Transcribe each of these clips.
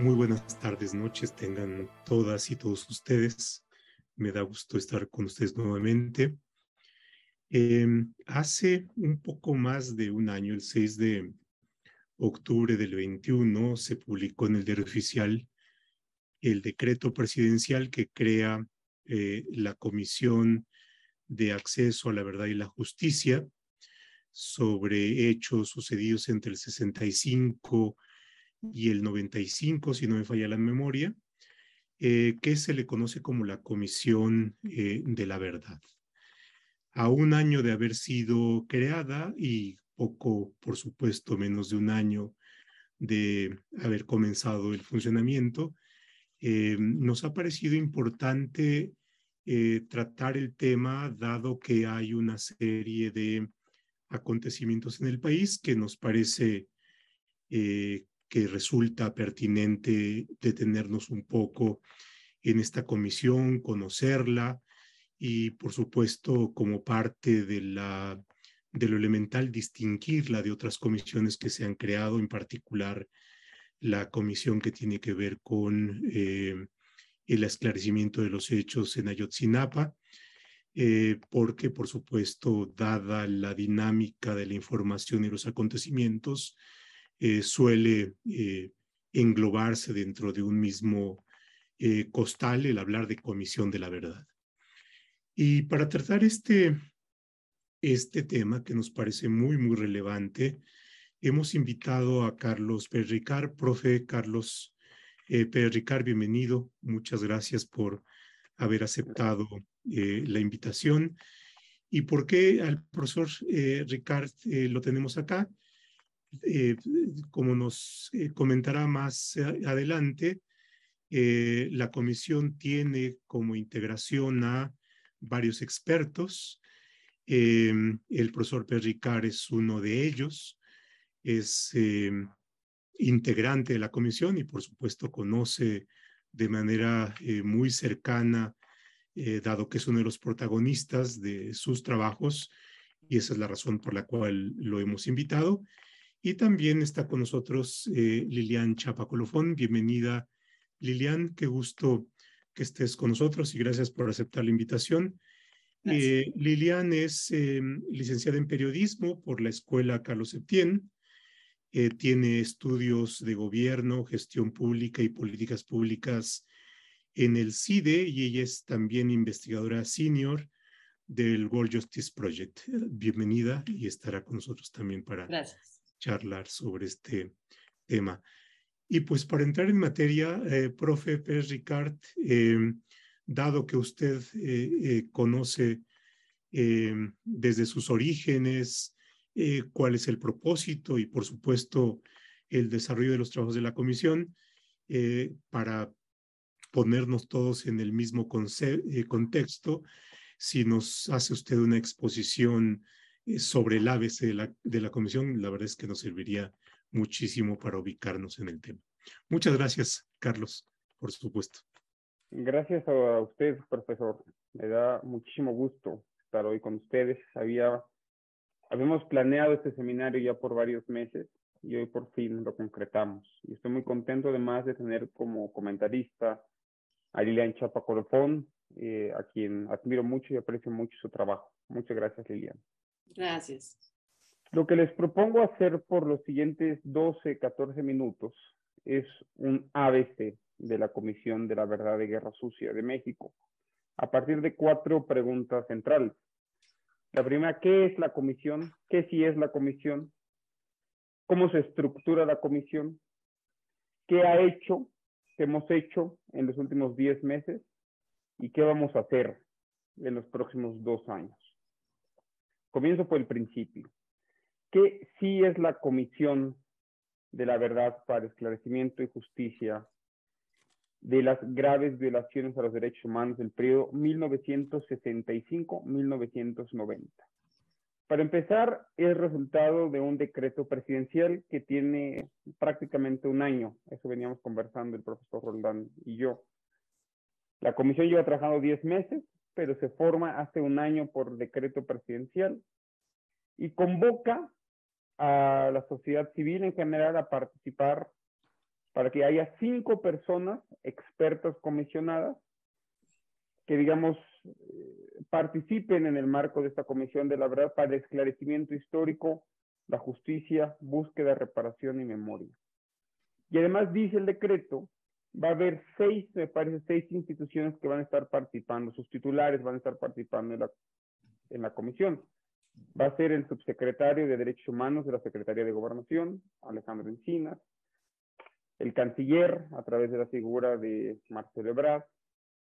Muy buenas tardes, noches tengan todas y todos ustedes. Me da gusto estar con ustedes nuevamente. Em, hace un poco más de un año, el 6 de octubre del 21, se publicó en el diario oficial el decreto presidencial que crea eh, la Comisión de Acceso a la Verdad y la Justicia sobre hechos sucedidos entre el 65 y el 95, si no me falla la memoria, eh, que se le conoce como la Comisión eh, de la Verdad. A un año de haber sido creada y poco, por supuesto, menos de un año de haber comenzado el funcionamiento, eh, nos ha parecido importante tratar el tema, dado que hay una serie de acontecimientos en el país que nos parece que resulta pertinente detenernos un poco en esta comisión, conocerla y, por supuesto, como parte de, la, de lo elemental, distinguirla de otras comisiones que se han creado, en particular la comisión que tiene que ver con eh, el esclarecimiento de los hechos en Ayotzinapa, eh, porque, por supuesto, dada la dinámica de la información y los acontecimientos, eh, suele eh, englobarse dentro de un mismo eh, costal el hablar de comisión de la verdad. Y para tratar este, este tema que nos parece muy, muy relevante, hemos invitado a Carlos Perricard, profe Carlos Perricard, bienvenido. Muchas gracias por haber aceptado la invitación. ¿Y por qué al profesor Ricard lo tenemos acá? Eh, como nos eh, comentará más adelante, eh, la comisión tiene como integración a varios expertos. el profesor Perricar es uno de ellos, es integrante de la comisión y por supuesto conoce de manera muy cercana, dado que es uno de los protagonistas de sus trabajos, y esa es la razón por la cual lo hemos invitado. Y también está con nosotros eh, Lilian Chapacolofón. Bienvenida, Lilian. Qué gusto que estés con nosotros y gracias por aceptar la invitación. Eh, Lilian es em, licenciada en periodismo por la Escuela Carlos Septién. Eh, tiene estudios de gobierno, gestión pública y políticas públicas en el CIDE y ella es también investigadora senior del World Justice Project. Bienvenida y estará con nosotros también para Gracias charlar sobre este tema. Y pues para entrar en materia, eh, profe Pérez Ricard, em, dado que usted eh, eh, conoce desde sus orígenes cuál es el propósito y por supuesto el desarrollo de los trabajos de la comisión, para ponernos todos en el mismo contexto, si nos hace usted una exposición eh, sobre el ABC de la, de la comisión, la verdad es que nos serviría muchísimo para ubicarnos en el tema. Muchas gracias, Carlos, por supuesto. Gracias a usted, profesor. Me da muchísimo gusto estar hoy con ustedes. Había, habíamos planeado este seminario ya por varios meses y hoy por fin lo concretamos. Y estoy muy contento además de tener como comentarista a Lilian Chapacolofón, eh, a quien admiro mucho y aprecio mucho su trabajo. Muchas gracias, Lilian. Gracias. Lo que les propongo hacer por los siguientes 12, 14 minutos es un ABC de la Comisión de la Verdad de Guerra Sucia de México, a partir de cuatro preguntas centrales. La primera, ¿qué es la comisión? ¿Qué sí es la comisión? ¿Cómo se estructura la comisión? ¿Qué ha hecho? ¿Qué hemos hecho en los últimos 10 meses? ¿Y qué vamos a hacer en los próximos dos años? Comienzo por el principio. ¿Qué sí es la Comisión de la Verdad para Esclarecimiento y Justicia de las graves violaciones a los derechos humanos del periodo 1965-1990? Para empezar, es resultado de un decreto presidencial que tiene prácticamente un año. Eso veníamos conversando el profesor Roldán y yo. La comisión lleva trabajando 10 meses, pero se forma hace un año por decreto presidencial y convoca a la sociedad civil en general a participar para que haya cinco personas expertas comisionadas que, digamos, eh, participen en el marco de esta comisión de la verdad para el esclarecimiento histórico, la justicia, búsqueda, reparación y memoria. Y además dice el decreto, va a haber seis, me parece, seis instituciones que van a estar participando, sus titulares van a estar participando en la, en la comisión. Va a ser el subsecretario de Derechos Humanos de la Secretaría de Gobernación, Alejandro Encinas, el canciller, a través de la figura de Marcelo Ebrard,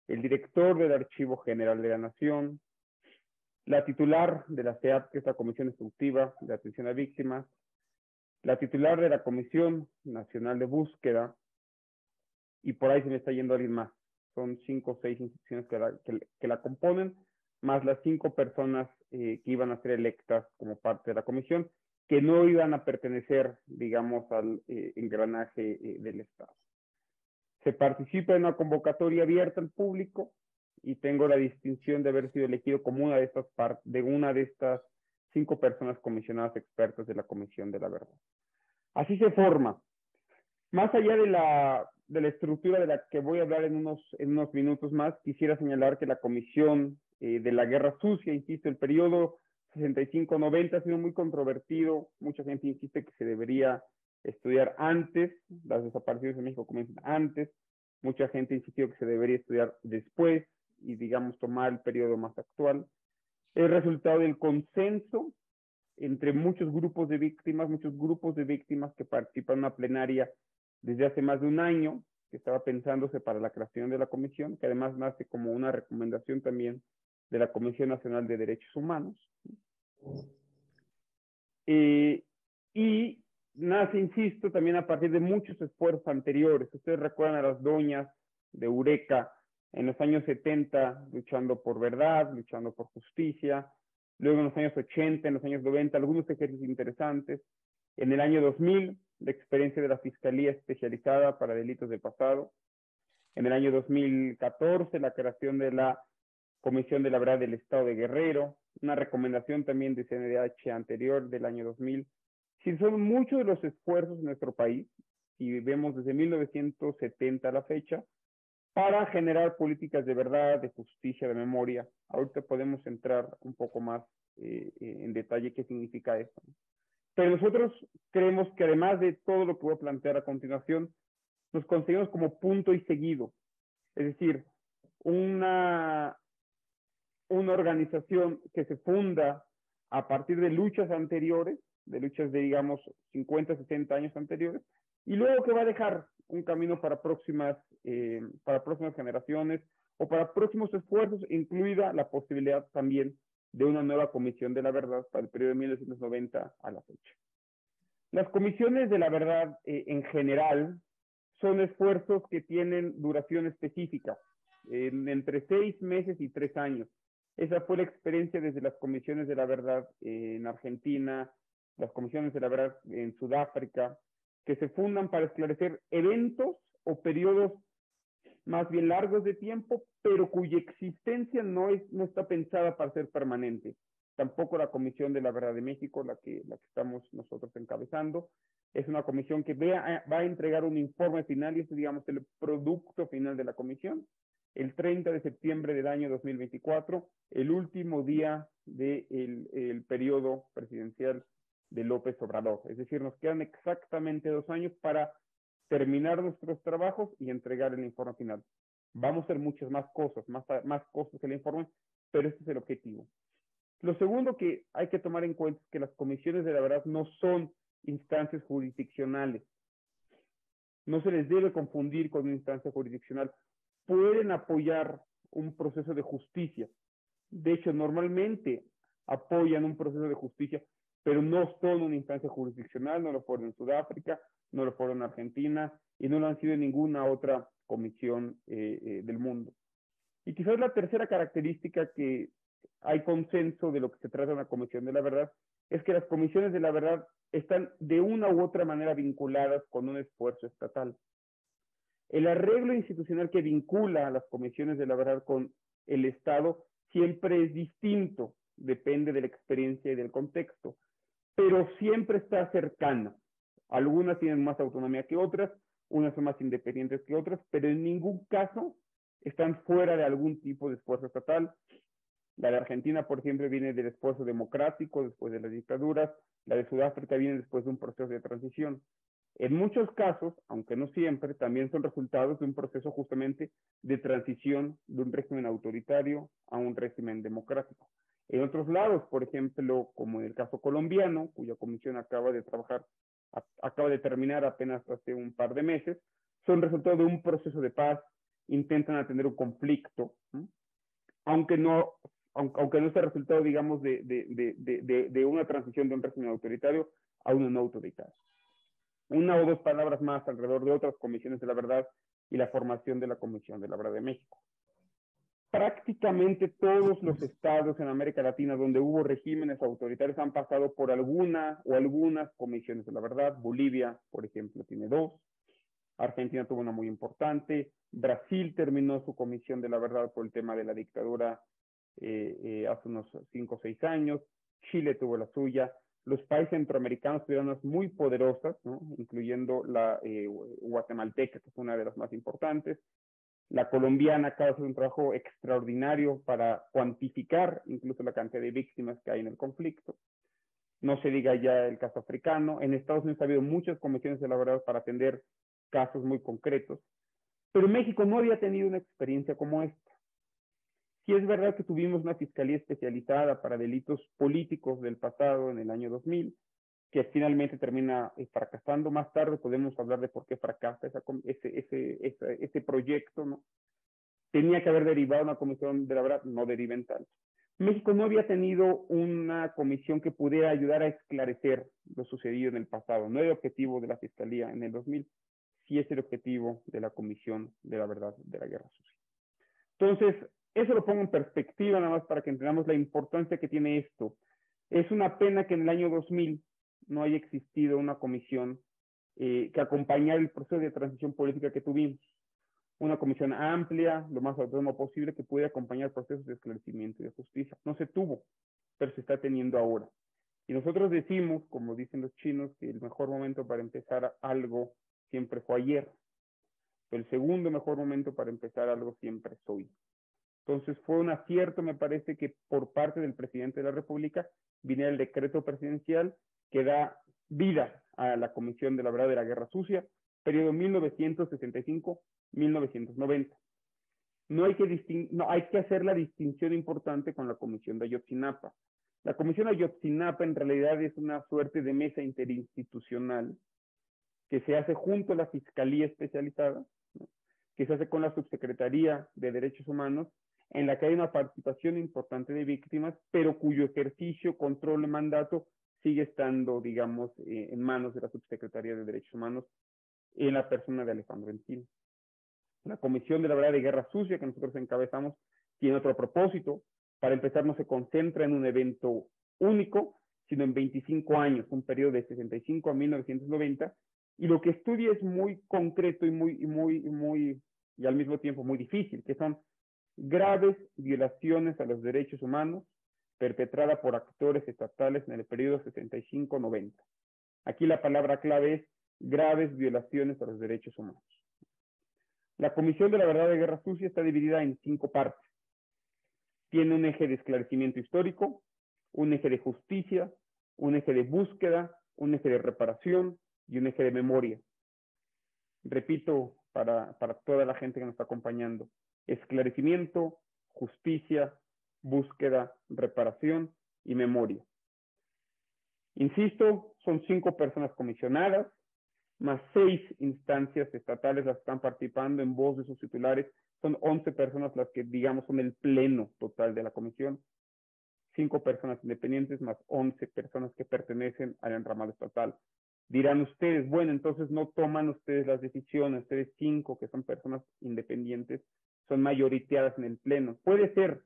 el director del Archivo General de la Nación, la titular de la CEAP, que es la Comisión Instructiva de Atención a Víctimas, la titular de la Comisión Nacional de Búsqueda, y por ahí se me está yendo alguien más. Son cinco o seis instituciones que la, que, la componen, más las cinco personas eh, que iban a ser electas como parte de la comisión, que no iban a pertenecer, digamos, al eh, engranaje eh, del Estado. Se participa en una convocatoria abierta al público y tengo la distinción de haber sido elegido como una de estas de una de estas cinco personas comisionadas expertas de la Comisión de la Verdad. Así se forma. Más allá de la, de la estructura de la que voy a hablar en unos, en unos minutos más, quisiera señalar que la Comisión eh, de la Guerra Sucia, insisto, el periodo 65-90 ha sido muy controvertido. Mucha gente insiste que se debería estudiar antes, las desapariciones en México comienzan antes. Mucha gente insistió que se debería estudiar después y, digamos, tomar el periodo más actual. El resultado del consenso entre muchos grupos de víctimas, muchos grupos de víctimas que participan en una plenaria desde hace más de un año, que estaba pensándose para la creación de la comisión, que además nace como una recomendación también de la Comisión Nacional de Derechos Humanos. Eh, y nace, insisto, también a partir de muchos esfuerzos anteriores. Ustedes recuerdan a las doñas de Eureka en los años 70 luchando por verdad, luchando por justicia, luego en los años 80, en los años 90, algunos ejercicios interesantes, en el año 2000, la experiencia de la Fiscalía Especializada para Delitos del Pasado, en el año 2014, la creación de la Comisión de la Verdad del Estado de Guerrero, una recomendación también de CNDH anterior del año 2000. Si son muchos de los esfuerzos en nuestro país, y vemos desde 1970 a la fecha, para generar políticas de verdad, de justicia, de memoria. Ahorita podemos entrar un poco más eh, en detalle qué significa esto. Pero nosotros creemos que además de todo lo que voy a plantear a continuación, nos conseguimos como punto y seguido. Es decir, una, una organización que se funda a partir de luchas anteriores, de luchas de, digamos, 50, 60 años anteriores, y luego que va a dejar un camino para próximas, eh, para próximas generaciones o para próximos esfuerzos, incluida la posibilidad también de una nueva comisión de la verdad para el periodo de 1990 a la fecha. Las comisiones de la verdad eh, en general son esfuerzos que tienen duración específica, entre seis meses y tres años. Esa fue la experiencia desde las comisiones de la verdad en Argentina, las comisiones de la verdad en Sudáfrica, que se fundan para esclarecer eventos o periodos más bien largos de tiempo, pero cuya existencia no, es, no está pensada para ser permanente. Tampoco la Comisión de la Verdad de México, la que, estamos nosotros encabezando, es una comisión que va a entregar un informe final y es, digamos, el producto final de la comisión, el 30 de septiembre del año 2024, el último día del de periodo presidencial de López Obrador. Es decir, nos quedan exactamente dos años para terminar nuestros trabajos y entregar el informe final. Vamos a hacer muchas más cosas, más, más cosas que el informe, pero este es el objetivo. Lo segundo que hay que tomar en cuenta es que las comisiones de la verdad no son instancias jurisdiccionales. No se les debe confundir con una instancia jurisdiccional. Pueden apoyar un proceso de justicia. De hecho, normalmente apoyan un proceso de justicia pero no son una instancia jurisdiccional, no lo fueron en Sudáfrica, no lo fueron en Argentina y no lo han sido en ninguna otra comisión eh, eh, del mundo. Y quizás la tercera característica que hay consenso de lo que se trata de una comisión de la verdad es que las comisiones de la verdad están de una u otra manera vinculadas con un esfuerzo estatal. El arreglo institucional que vincula a las comisiones de la verdad con el Estado siempre es distinto, depende de la experiencia y del contexto pero siempre está cercana. Algunas tienen más autonomía que otras, unas son más independientes que otras, pero en ningún caso están fuera de algún tipo de esfuerzo estatal. La de Argentina, por ejemplo, viene del esfuerzo democrático después de las dictaduras, la de Sudáfrica viene después de un proceso de transición. En muchos casos, aunque no siempre, también son resultados de un proceso justamente de transición de un régimen autoritario a un régimen democrático. En otros lados, por ejemplo, como en el caso colombiano, cuya comisión acaba de trabajar, acaba de terminar apenas hace un par de meses, son resultado de un proceso de paz, intentan atender un conflicto, aunque no aunque no sea resultado, digamos, de, de, de, de, una transición de un régimen autoritario a uno no autoritario. Una o dos palabras más alrededor de otras comisiones de la verdad y la formación de la Comisión de la Verdad de México. Prácticamente todos los estados en América Latina donde hubo regímenes autoritarios han pasado por alguna o algunas comisiones de la verdad. Bolivia, por ejemplo, tiene dos. Argentina tuvo una muy importante. Brasil terminó su comisión de la verdad por el tema de la dictadura eh, eh, hace unos cinco o seis años. Chile tuvo la suya. Los países centroamericanos tuvieron unas muy poderosas, incluyendo la eh, guatemalteca, que es una de las más importantes. La colombiana acaba de hacer un trabajo extraordinario para cuantificar incluso la cantidad de víctimas que hay en el conflicto. No se diga ya el caso africano. En Estados Unidos ha habido muchas comisiones elaboradas para atender casos muy concretos. Pero México no había tenido una experiencia como esta. Sí es verdad que tuvimos una fiscalía especializada para delitos políticos del pasado en el año 2000, que finalmente termina eh, fracasando. Más tarde podemos hablar de por qué fracasa ese, proyecto. Tenía que haber derivado una comisión de la verdad, no deriva en tal. México no había tenido una comisión que pudiera ayudar a esclarecer lo sucedido en el pasado. No era el objetivo de la Fiscalía en el 2000, sí es el objetivo de la Comisión de la Verdad de la Guerra Sucia. Entonces, eso lo pongo en perspectiva nada más para que entendamos la importancia que tiene esto. Es una pena que en el año 2000 no haya existido una comisión eh, que acompañara el proceso de transición política que tuvimos. Una comisión amplia, lo más autónoma posible, que pudiera acompañar procesos de esclarecimiento y de justicia. No se tuvo, pero se está teniendo ahora. Y nosotros decimos, como dicen los chinos, que el mejor momento para empezar algo siempre fue ayer. El segundo mejor momento para empezar algo siempre es hoy. Entonces fue un acierto, me parece, que por parte del presidente de la República viniera el decreto presidencial que da vida a la Comisión de la Verdad de la Guerra Sucia, periodo 1965-1990. No hay, que no, hay que hacer la distinción importante con la Comisión de Ayotzinapa. La Comisión de Ayotzinapa en realidad es una suerte de mesa interinstitucional que se hace junto a la Fiscalía Especializada, que se hace con la Subsecretaría de Derechos Humanos, en la que hay una participación importante de víctimas, pero cuyo ejercicio, control y mandato sigue estando, digamos, eh, en manos de la Subsecretaría de Derechos Humanos en la persona de Alejandro Encino. La Comisión de la Verdad de Guerra Sucia que nosotros encabezamos tiene otro propósito. Para empezar, no se concentra en un evento único, sino en 25 años, un periodo de 65 a 1990, y lo que estudia es muy concreto y muy, muy, muy, y al mismo tiempo muy difícil, que son graves violaciones a los derechos humanos, perpetrada por actores estatales en el periodo 65-90. Aquí la palabra clave es graves violaciones a los derechos humanos. La Comisión de la Verdad de Guerra Sucia está dividida en cinco partes. Tiene un eje de esclarecimiento histórico, un eje de justicia, un eje de búsqueda, un eje de reparación y un eje de memoria. Repito para, para toda la gente que nos está acompañando. Esclarecimiento, justicia, búsqueda, reparación y memoria. Insisto, son cinco personas comisionadas, más seis instancias estatales las que están participando en voz de sus titulares. Son once personas las que, digamos, son el pleno total de la comisión. Cinco personas independientes más once personas que pertenecen al entramado estatal. Dirán ustedes, bueno, entonces no toman ustedes las decisiones, ustedes cinco que son personas independientes, son mayoriteadas en el pleno. Puede ser,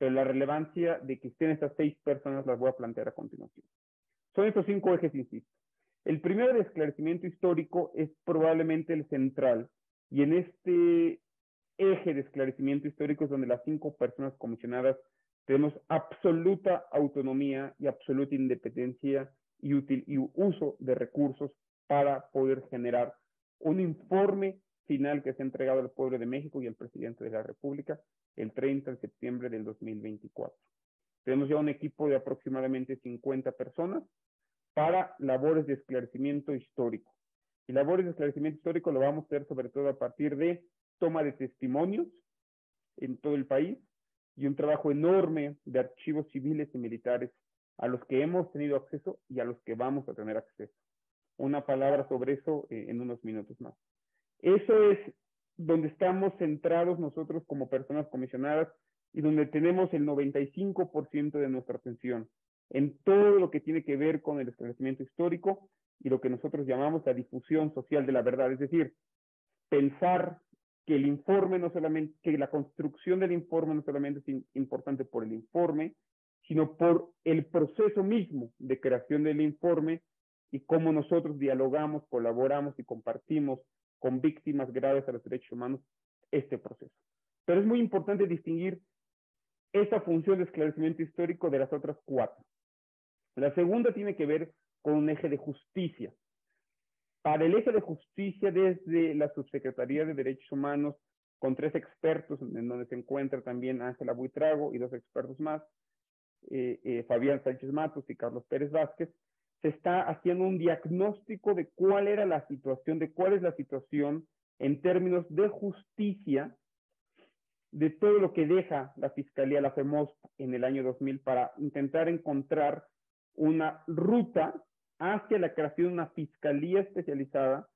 pero la relevancia de que estén estas seis personas las voy a plantear a continuación. Son estos cinco ejes, insisto. El primero de esclarecimiento histórico es probablemente el central, y en este eje de esclarecimiento histórico es donde las cinco personas comisionadas tenemos absoluta autonomía y absoluta independencia y, uso de recursos para poder generar un informe final que se ha entregado al pueblo de México y al presidente de la República el 30 de septiembre del 2024. Tenemos ya un equipo de aproximadamente 50 personas para labores de esclarecimiento histórico. Y labores de esclarecimiento histórico lo vamos a hacer sobre todo a partir de toma de testimonios en todo el país y un trabajo enorme de archivos civiles y militares a los que hemos tenido acceso y a los que vamos a tener acceso. Una palabra sobre eso eh, en unos minutos más. Eso es donde estamos centrados nosotros como personas comisionadas y donde tenemos el 95% de nuestra atención en todo lo que tiene que ver con el esclarecimiento histórico y lo que nosotros llamamos la difusión social de la verdad, es decir, pensar que el informe no solamente, que la construcción del informe no solamente es importante por el informe, sino por el proceso mismo de creación del informe y cómo nosotros dialogamos, colaboramos y compartimos con víctimas graves a los derechos humanos este proceso. Pero es muy importante distinguir esa función de esclarecimiento histórico de las otras cuatro. La segunda tiene que ver con un eje de justicia. Para el eje de justicia, desde la Subsecretaría de Derechos Humanos, con tres expertos, en donde se encuentra también Ángela Buitrago y dos expertos más, eh, eh, Fabián Sánchez Matos y Carlos Pérez Vázquez, se está haciendo un diagnóstico de cuál era la situación, de cuál es la situación en términos de justicia de todo lo que deja la Fiscalía, la FEMOS, en el año 2000 para intentar encontrar una ruta hacia la creación de una Fiscalía especializada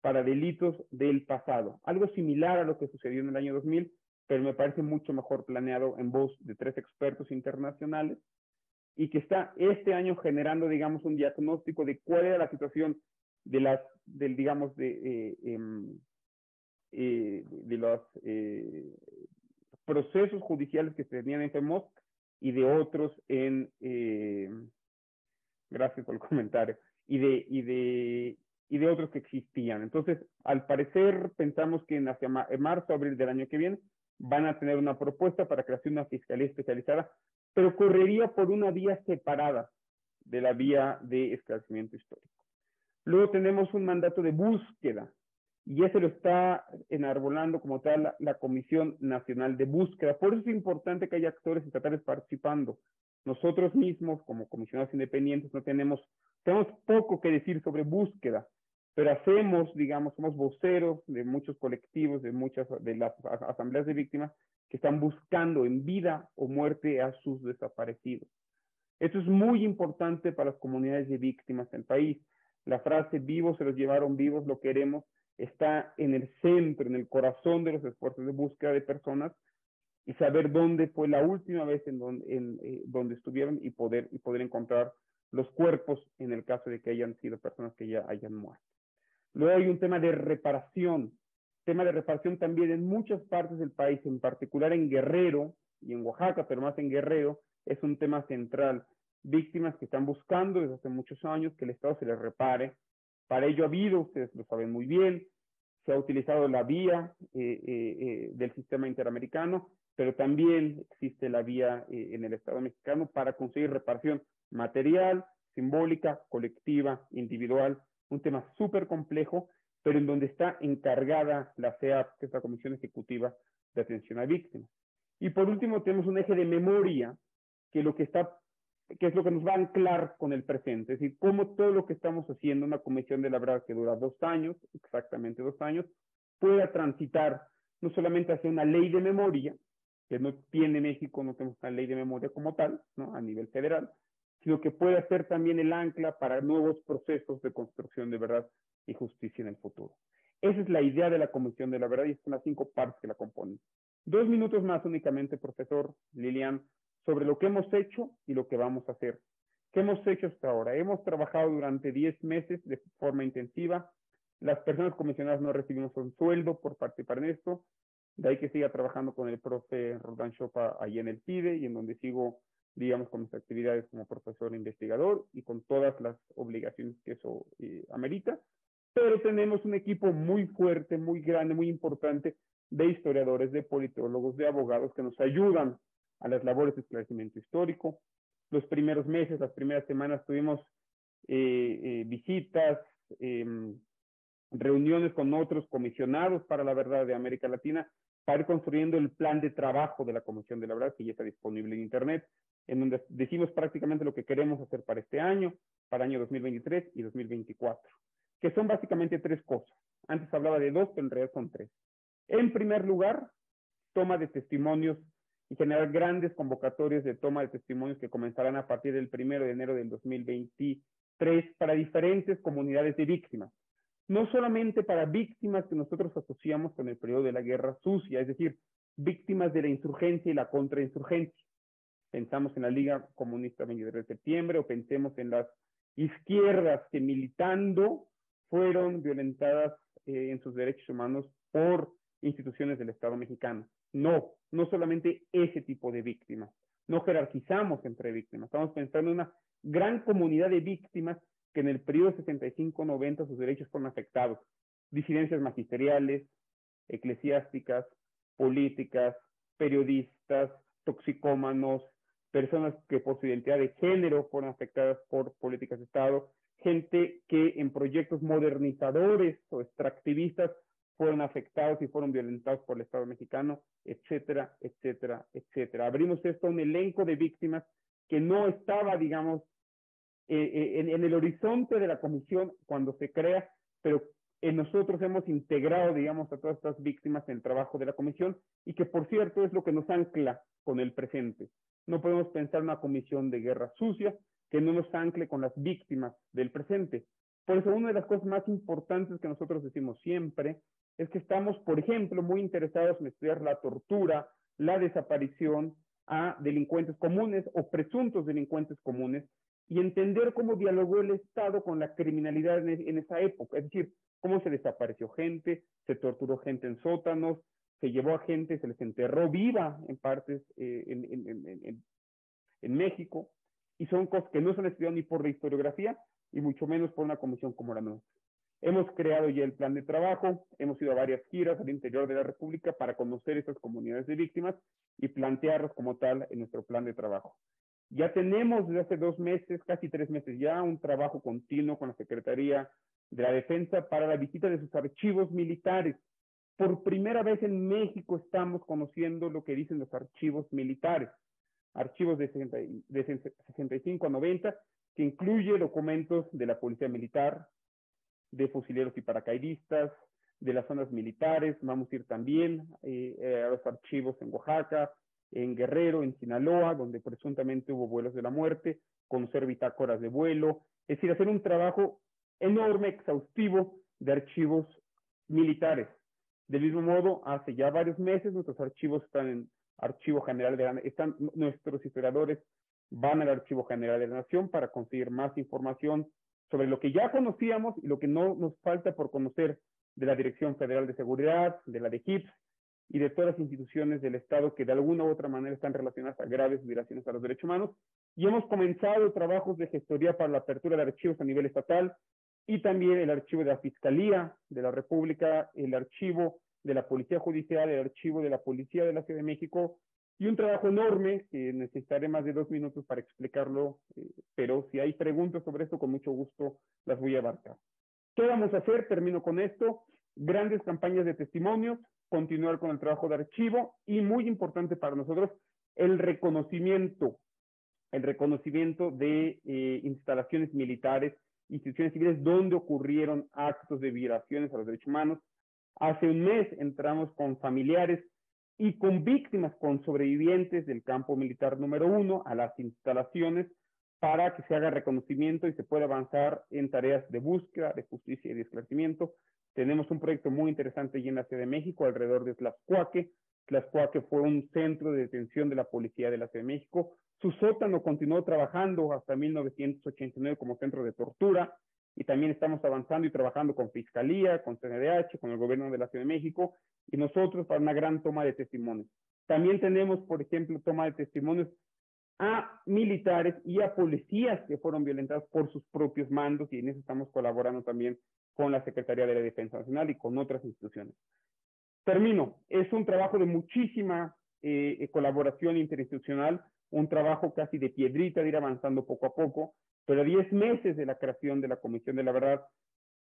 para delitos del pasado. Algo similar a lo que sucedió en el año 2000, pero me parece mucho mejor planeado en voz de tres expertos internacionales y que está este año generando, digamos, un diagnóstico de cuál era la situación de las, del, digamos, de, eh, em, eh, de los eh, procesos judiciales que se tenían en FEMOS y de otros en, gracias por el comentario, y de, y de, y de otros que existían. Entonces, al parecer, pensamos que en marzo, abril del año que viene, van a tener una propuesta para creación una fiscalía especializada pero correría por una vía separada de la vía de esclarecimiento histórico. Luego tenemos un mandato de búsqueda, y ese lo está enarbolando como tal la, Comisión Nacional de Búsqueda. Por eso es importante que haya actores estatales participando. Nosotros mismos, como comisionados independientes, no tenemos, tenemos poco que decir sobre búsqueda, pero hacemos, digamos, somos voceros de muchos colectivos, de muchas de las asambleas de víctimas, que están buscando en vida o muerte a sus desaparecidos. Eso es muy importante para las comunidades de víctimas del país. La frase vivos se los llevaron vivos, lo queremos, está en el centro, en el corazón de los esfuerzos de búsqueda de personas y saber dónde fue la última vez en donde, eh, donde estuvieron y poder, y poder encontrar los cuerpos en el caso de que hayan sido personas que ya hayan muerto. Luego hay un tema de reparación tema de reparación también en muchas partes del país, en particular en Guerrero y en Oaxaca, pero más en Guerrero, es un tema central. Víctimas que están buscando desde hace muchos años que el Estado se les repare. Para ello ha habido, ustedes lo saben muy bien, se ha utilizado la vía eh, eh, eh, del sistema interamericano, pero también existe la vía en el Estado mexicano para conseguir reparación material, simbólica, colectiva, individual, un tema súper complejo pero en donde está encargada la CEAP, que es la Comisión Ejecutiva de Atención a Víctimas. Y por último, tenemos un eje de memoria, que, lo que, está, que es lo que nos va a anclar con el presente, es decir, cómo todo lo que estamos haciendo, una comisión de la verdad que dura dos años, exactamente dos años, pueda transitar no solamente hacia una ley de memoria, que no tiene México, no tenemos una ley de memoria como tal, ¿no? a nivel federal, sino que pueda ser también el ancla para nuevos procesos de construcción de verdad y justicia en el futuro. Esa es la idea de la Comisión de la Verdad y son las cinco partes que la componen. Dos minutos más únicamente, profesor Lilian, sobre lo que hemos hecho y lo que vamos a hacer. ¿Qué hemos hecho hasta ahora? Hemos trabajado durante 10 meses de forma intensiva. Las personas comisionadas no recibimos un sueldo por participar en esto. De ahí que siga trabajando con el profe Rodan Chopa ahí en el CIDE y en donde sigo, digamos, con mis actividades como profesor investigador y con todas las obligaciones que eso eh, amerita pero tenemos un equipo muy fuerte, muy grande, muy importante de historiadores, de politólogos, de abogados que nos ayudan a las labores de esclarecimiento histórico. Los primeros meses, las primeras semanas tuvimos eh, eh, visitas, em, reuniones con otros comisionados para la verdad de América Latina para ir construyendo el plan de trabajo de la Comisión de la Verdad, que ya está disponible en Internet, en donde decimos prácticamente lo que queremos hacer para este año, para año 2023 y 2024, que son básicamente tres cosas. Antes hablaba de dos, pero en realidad son tres. En primer lugar, toma de testimonios y generar grandes convocatorias de toma de testimonios que comenzarán a partir del primero de enero del 2023 para diferentes comunidades de víctimas no solamente para víctimas que nosotros asociamos con el periodo de la guerra sucia, es decir, víctimas de la insurgencia y la contrainsurgencia. Pensamos en la Liga Comunista 23 de septiembre o pensemos en las izquierdas que militando fueron violentadas eh, en sus derechos humanos por instituciones del Estado mexicano. No, no solamente ese tipo de víctimas. No jerarquizamos entre víctimas. Estamos pensando en una gran comunidad de víctimas que en el periodo 65-90 sus derechos fueron afectados. Disidencias magisteriales, eclesiásticas, políticas, periodistas, toxicómanos, personas que por su identidad de género fueron afectadas por políticas de Estado, gente que en proyectos modernizadores o extractivistas fueron afectados y fueron violentados por el Estado mexicano, etcétera, etcétera, etcétera. Abrimos esto a un elenco de víctimas que no estaba, digamos, eh, eh, en, el horizonte de la comisión cuando se crea, pero en nosotros hemos integrado, digamos, a todas estas víctimas en el trabajo de la comisión y que, por cierto, es lo que nos ancla con el presente. No podemos pensar una comisión de guerra sucia que no nos ancle con las víctimas del presente. Por eso, una de las cosas más importantes que nosotros decimos siempre es que estamos, por ejemplo, muy interesados en estudiar la tortura, la desaparición a delincuentes comunes o presuntos delincuentes comunes, y entender cómo dialogó el Estado con la criminalidad en, esa época, es decir, cómo se desapareció gente, se torturó gente en sótanos, se llevó a gente, se les enterró viva en partes eh, en, México, y son cosas que no se han estudiado ni por la historiografía y mucho menos por una comisión como la nuestra. Hemos creado ya el plan de trabajo, hemos ido a varias giras al interior de la República para conocer estas comunidades de víctimas y plantearlas como tal en nuestro plan de trabajo. Ya tenemos desde hace dos meses, casi tres meses ya, un trabajo continuo con la Secretaría de la Defensa para la visita de sus archivos militares. Por primera vez en México estamos conociendo lo que dicen los archivos militares, archivos de, 65 a 90, que incluye documentos de la Policía Militar, de fusileros y paracaidistas, de las zonas militares, vamos a ir también eh, a los archivos en Oaxaca, en Guerrero, en Sinaloa, donde presuntamente hubo vuelos de la muerte, conocer bitácoras de vuelo, es decir, hacer un trabajo enorme, exhaustivo de archivos militares. Del mismo modo, hace ya varios meses nuestros archivos están en Archivo General de la están nuestros historiadores van al Archivo General de la Nación para conseguir más información sobre lo que ya conocíamos y lo que no nos falta por conocer de la Dirección Federal de Seguridad, de la de HIPS, y de todas las instituciones del Estado que de alguna u otra manera están relacionadas a graves violaciones a los derechos humanos. Y hemos comenzado trabajos de gestoría para la apertura de archivos a nivel estatal y también el archivo de la Fiscalía de la República, el archivo de la Policía Judicial, el archivo de la Policía de la Ciudad de México y un trabajo enorme que necesitaré más de dos minutos para explicarlo, eh, pero si hay preguntas sobre esto, con mucho gusto las voy a abarcar. ¿Qué vamos a hacer? Termino con esto. Grandes campañas de testimonios, continuar con el trabajo de archivo y muy importante para nosotros, el reconocimiento, el reconocimiento de eh, instalaciones militares, instituciones civiles donde ocurrieron actos de violaciones a los derechos humanos. Hace un mes entramos con familiares y con víctimas, con sobrevivientes del campo militar número uno a las instalaciones para que se haga reconocimiento y se pueda avanzar en tareas de búsqueda, de justicia y de esclarecimiento tenemos un proyecto muy interesante allí en la Ciudad de México, alrededor de Tlaxcuaque. Tlaxcuaque fue un centro de detención de la policía de la Ciudad de México. Su sótano continuó trabajando hasta 1989 como centro de tortura y también estamos avanzando y trabajando con Fiscalía, con CNDH, con el gobierno de la Ciudad de México y nosotros para una gran toma de testimonios. También tenemos, por ejemplo, toma de testimonios a militares y a policías que fueron violentados por sus propios mandos y en eso estamos colaborando también con la Secretaría de la Defensa Nacional y con otras instituciones. Termino. Es un trabajo de muchísima eh, eh, colaboración interinstitucional, un trabajo casi de piedrita de ir avanzando poco a poco, pero a 10 meses de la creación de la Comisión de la Verdad,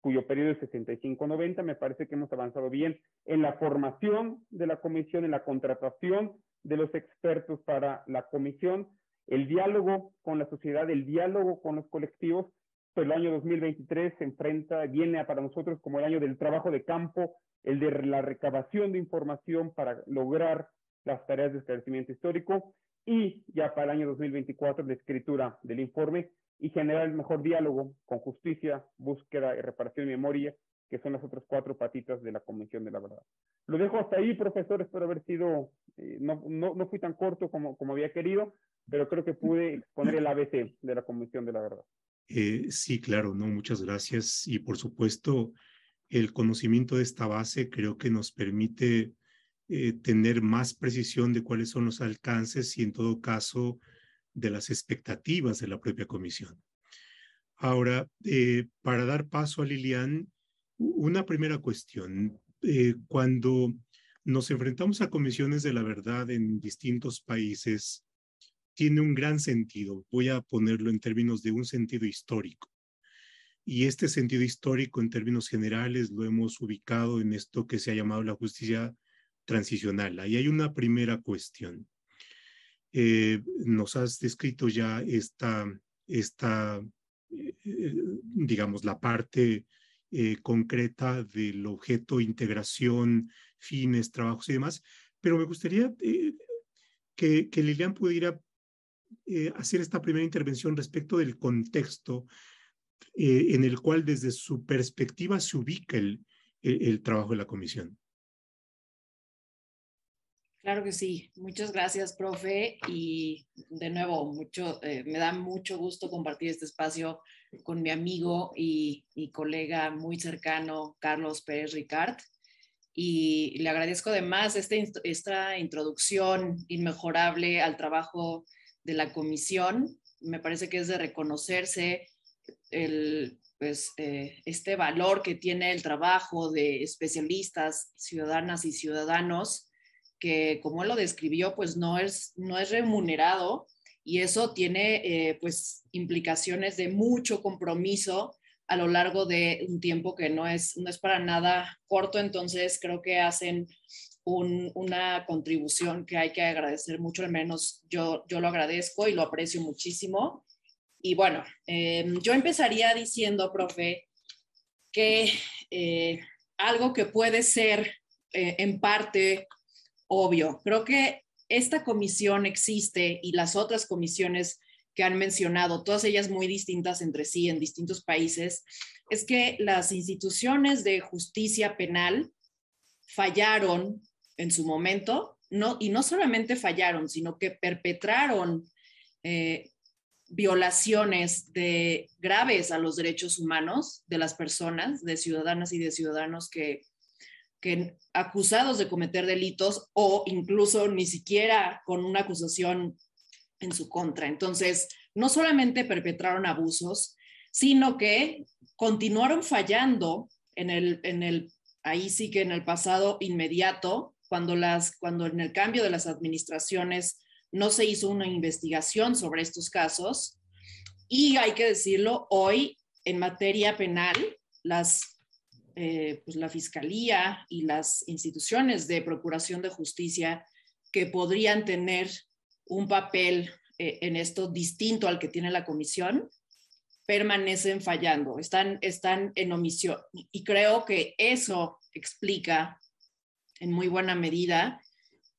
cuyo periodo es 65-90. Me parece que hemos avanzado bien en la formación de la comisión, en la contratación de los expertos para la comisión, el diálogo con la sociedad, el diálogo con los colectivos. Pues el año 2023 se enfrenta, viene para nosotros como el año del trabajo de campo, el de la recabación de información para lograr las tareas de esclarecimiento histórico y ya para el año 2024 la escritura del informe y generar el mejor diálogo con justicia, búsqueda y reparación de memoria, que son las otras cuatro patitas de la Convención de la Verdad. Lo dejo hasta ahí, profesor, espero haber sido, eh, no, no, no, fui tan corto como, como había querido, pero creo que pude exponer el ABC de la Convención de la Verdad. Eh, sí, claro, no, muchas gracias. Y por supuesto, el conocimiento de esta base creo que nos permite eh, tener más precisión de cuáles son los alcances y en todo caso de las expectativas de la propia comisión. Ahora, eh, para dar paso a Lilian, una primera cuestión. Eh, cuando nos enfrentamos a comisiones de la verdad en distintos países, tiene un gran sentido. Voy a ponerlo en términos de un sentido histórico. Y este sentido histórico, en términos generales, lo hemos ubicado en esto que se ha llamado la justicia transicional. Ahí hay una primera cuestión. Eh, nos has descrito ya esta, esta eh, digamos, la parte eh, concreta del objeto, integración, fines, trabajos y demás, pero me gustaría que, que, Lilian pudiera hacer esta primera intervención respecto del contexto en el cual desde su perspectiva se ubica el trabajo de la comisión. Claro que sí. Muchas gracias, profe. Y de nuevo, mucho, eh, me da mucho gusto compartir este espacio con mi amigo y, colega muy cercano, Carlos Pérez Ricard. Y le agradezco además esta introducción inmejorable al trabajo de la comisión. Me parece que es de reconocerse el, pues, eh, este valor que tiene el trabajo de especialistas, ciudadanas y ciudadanos que como él lo describió, pues no es, no es remunerado y eso tiene eh, pues implicaciones de mucho compromiso a lo largo de un tiempo que no es, no es para nada corto, entonces creo que hacen una contribución que hay que agradecer mucho, al menos yo, yo lo agradezco y lo aprecio muchísimo. Y bueno, eh, yo empezaría diciendo, profe, que eh, algo que puede ser en parte obvio. Creo que esta comisión existe y las otras comisiones que han mencionado, todas ellas muy distintas entre sí en distintos países, es que las instituciones de justicia penal fallaron en su momento, no, y no solamente fallaron, sino que perpetraron eh, violaciones de, graves a los derechos humanos de las personas, de ciudadanas y de ciudadanos que que acusados de cometer delitos o incluso ni siquiera con una acusación en su contra. Entonces, no solamente perpetraron abusos, sino que continuaron fallando en el, en el, ahí sí que en el pasado inmediato, cuando, las, cuando en el cambio de las administraciones no se hizo una investigación sobre estos casos. Y hay que decirlo, hoy en materia penal, las eh, pues la Fiscalía y las instituciones de Procuración de Justicia que podrían tener un papel eh, en esto distinto al que tiene la Comisión, permanecen fallando, están, están en omisión. Y creo que eso explica en muy buena medida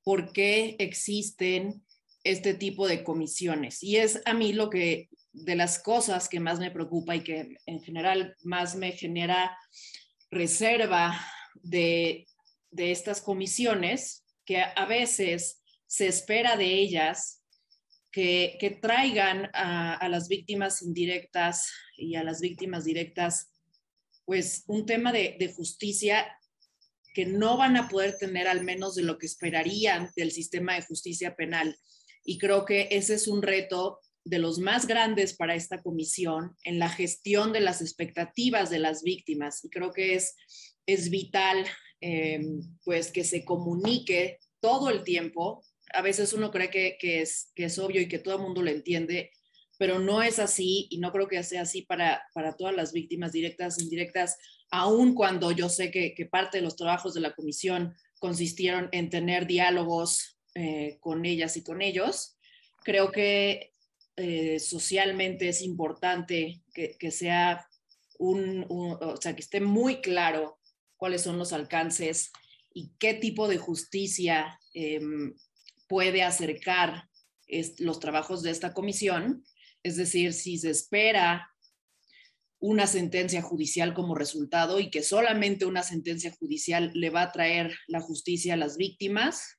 por qué existen este tipo de comisiones. Y es a mí lo que de las cosas que más me preocupa y que en general más me genera reserva de, estas comisiones, que a veces se espera de ellas que, traigan a, las víctimas indirectas y a las víctimas directas, pues un tema de, de justicia que no van a poder tener al menos de lo que esperarían del sistema de justicia penal. Y creo que ese es un reto de los más grandes para esta comisión en la gestión de las expectativas de las víctimas. Y creo que es, es vital eh, pues que se comunique todo el tiempo. A veces uno cree que, es, que es obvio y que todo el mundo lo entiende, pero no es así y no creo que sea así para, para todas las víctimas directas e indirectas, aun cuando yo sé que, que parte de los trabajos de la comisión consistieron en tener diálogos eh, con ellas y con ellos. Creo que eh, socialmente es importante que, que sea un, o sea, que esté muy claro cuáles son los alcances y qué tipo de justicia em, puede acercar los trabajos de esta comisión. Es decir, si se espera una sentencia judicial como resultado y que solamente una sentencia judicial le va a traer la justicia a las víctimas.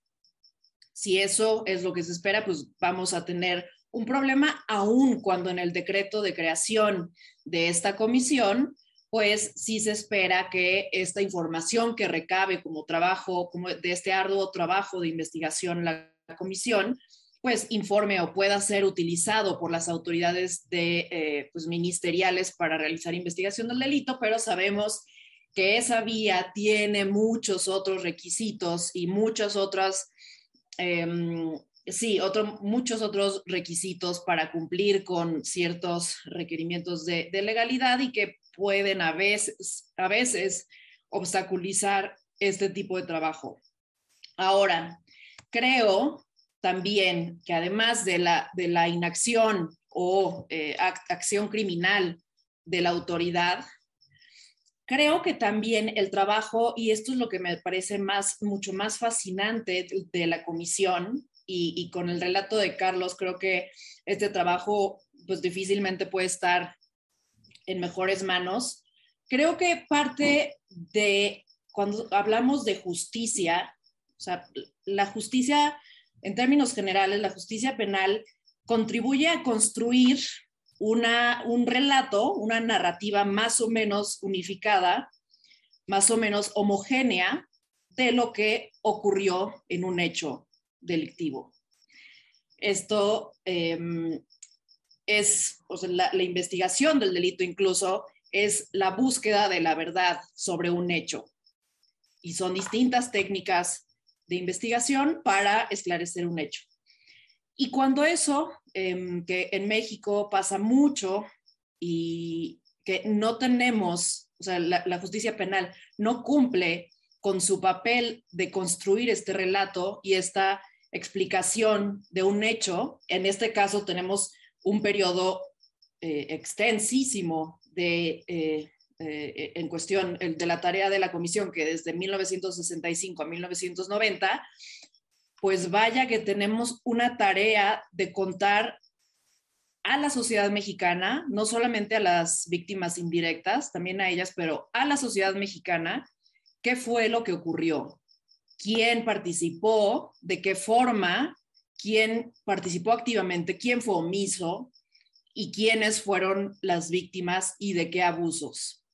Si eso es lo que se espera, pues vamos a tener un problema aún cuando en el decreto de creación de esta comisión, pues sí se espera que esta información que recabe como trabajo, como de este arduo trabajo de investigación la comisión, pues informe o pueda ser utilizado por las autoridades de, eh, pues, ministeriales para realizar investigación del delito, pero sabemos que esa vía tiene muchos otros requisitos y muchos otros, em, sí, otro, muchos otros requisitos para cumplir con ciertos requerimientos de, legalidad y que pueden a veces, a veces obstaculizar este tipo de trabajo. Ahora, creo también que además de la, de la inacción o eh, acción criminal de la autoridad, creo que también el trabajo, y esto es lo que me parece más, mucho más fascinante de, la comisión, y, con el relato de Carlos, creo que este trabajo pues difícilmente puede estar en mejores manos. Creo que parte de cuando hablamos de justicia, o sea, la justicia en términos generales, la justicia penal contribuye a construir una, un relato, una narrativa más o menos unificada, más o menos homogénea de lo que ocurrió en un hecho delictivo. Esto em, es, la, la investigación del delito incluso es la búsqueda de la verdad sobre un hecho. Y son distintas técnicas de investigación para esclarecer un hecho. Y cuando eso, em, que en México pasa mucho y que no tenemos, o sea, la, justicia penal no cumple con su papel de construir este relato y esta explicación de un hecho, en este caso tenemos un periodo eh, extensísimo de eh, eh, en cuestión de la tarea de la comisión, que desde 1965 a 1990, pues vaya que tenemos una tarea de contar a la sociedad mexicana, no solamente a las víctimas indirectas, también a ellas, pero a la sociedad mexicana, qué fue lo que ocurrió, quién participó, de qué forma, quién participó activamente, quién fue omiso y quiénes fueron las víctimas y de qué abusos.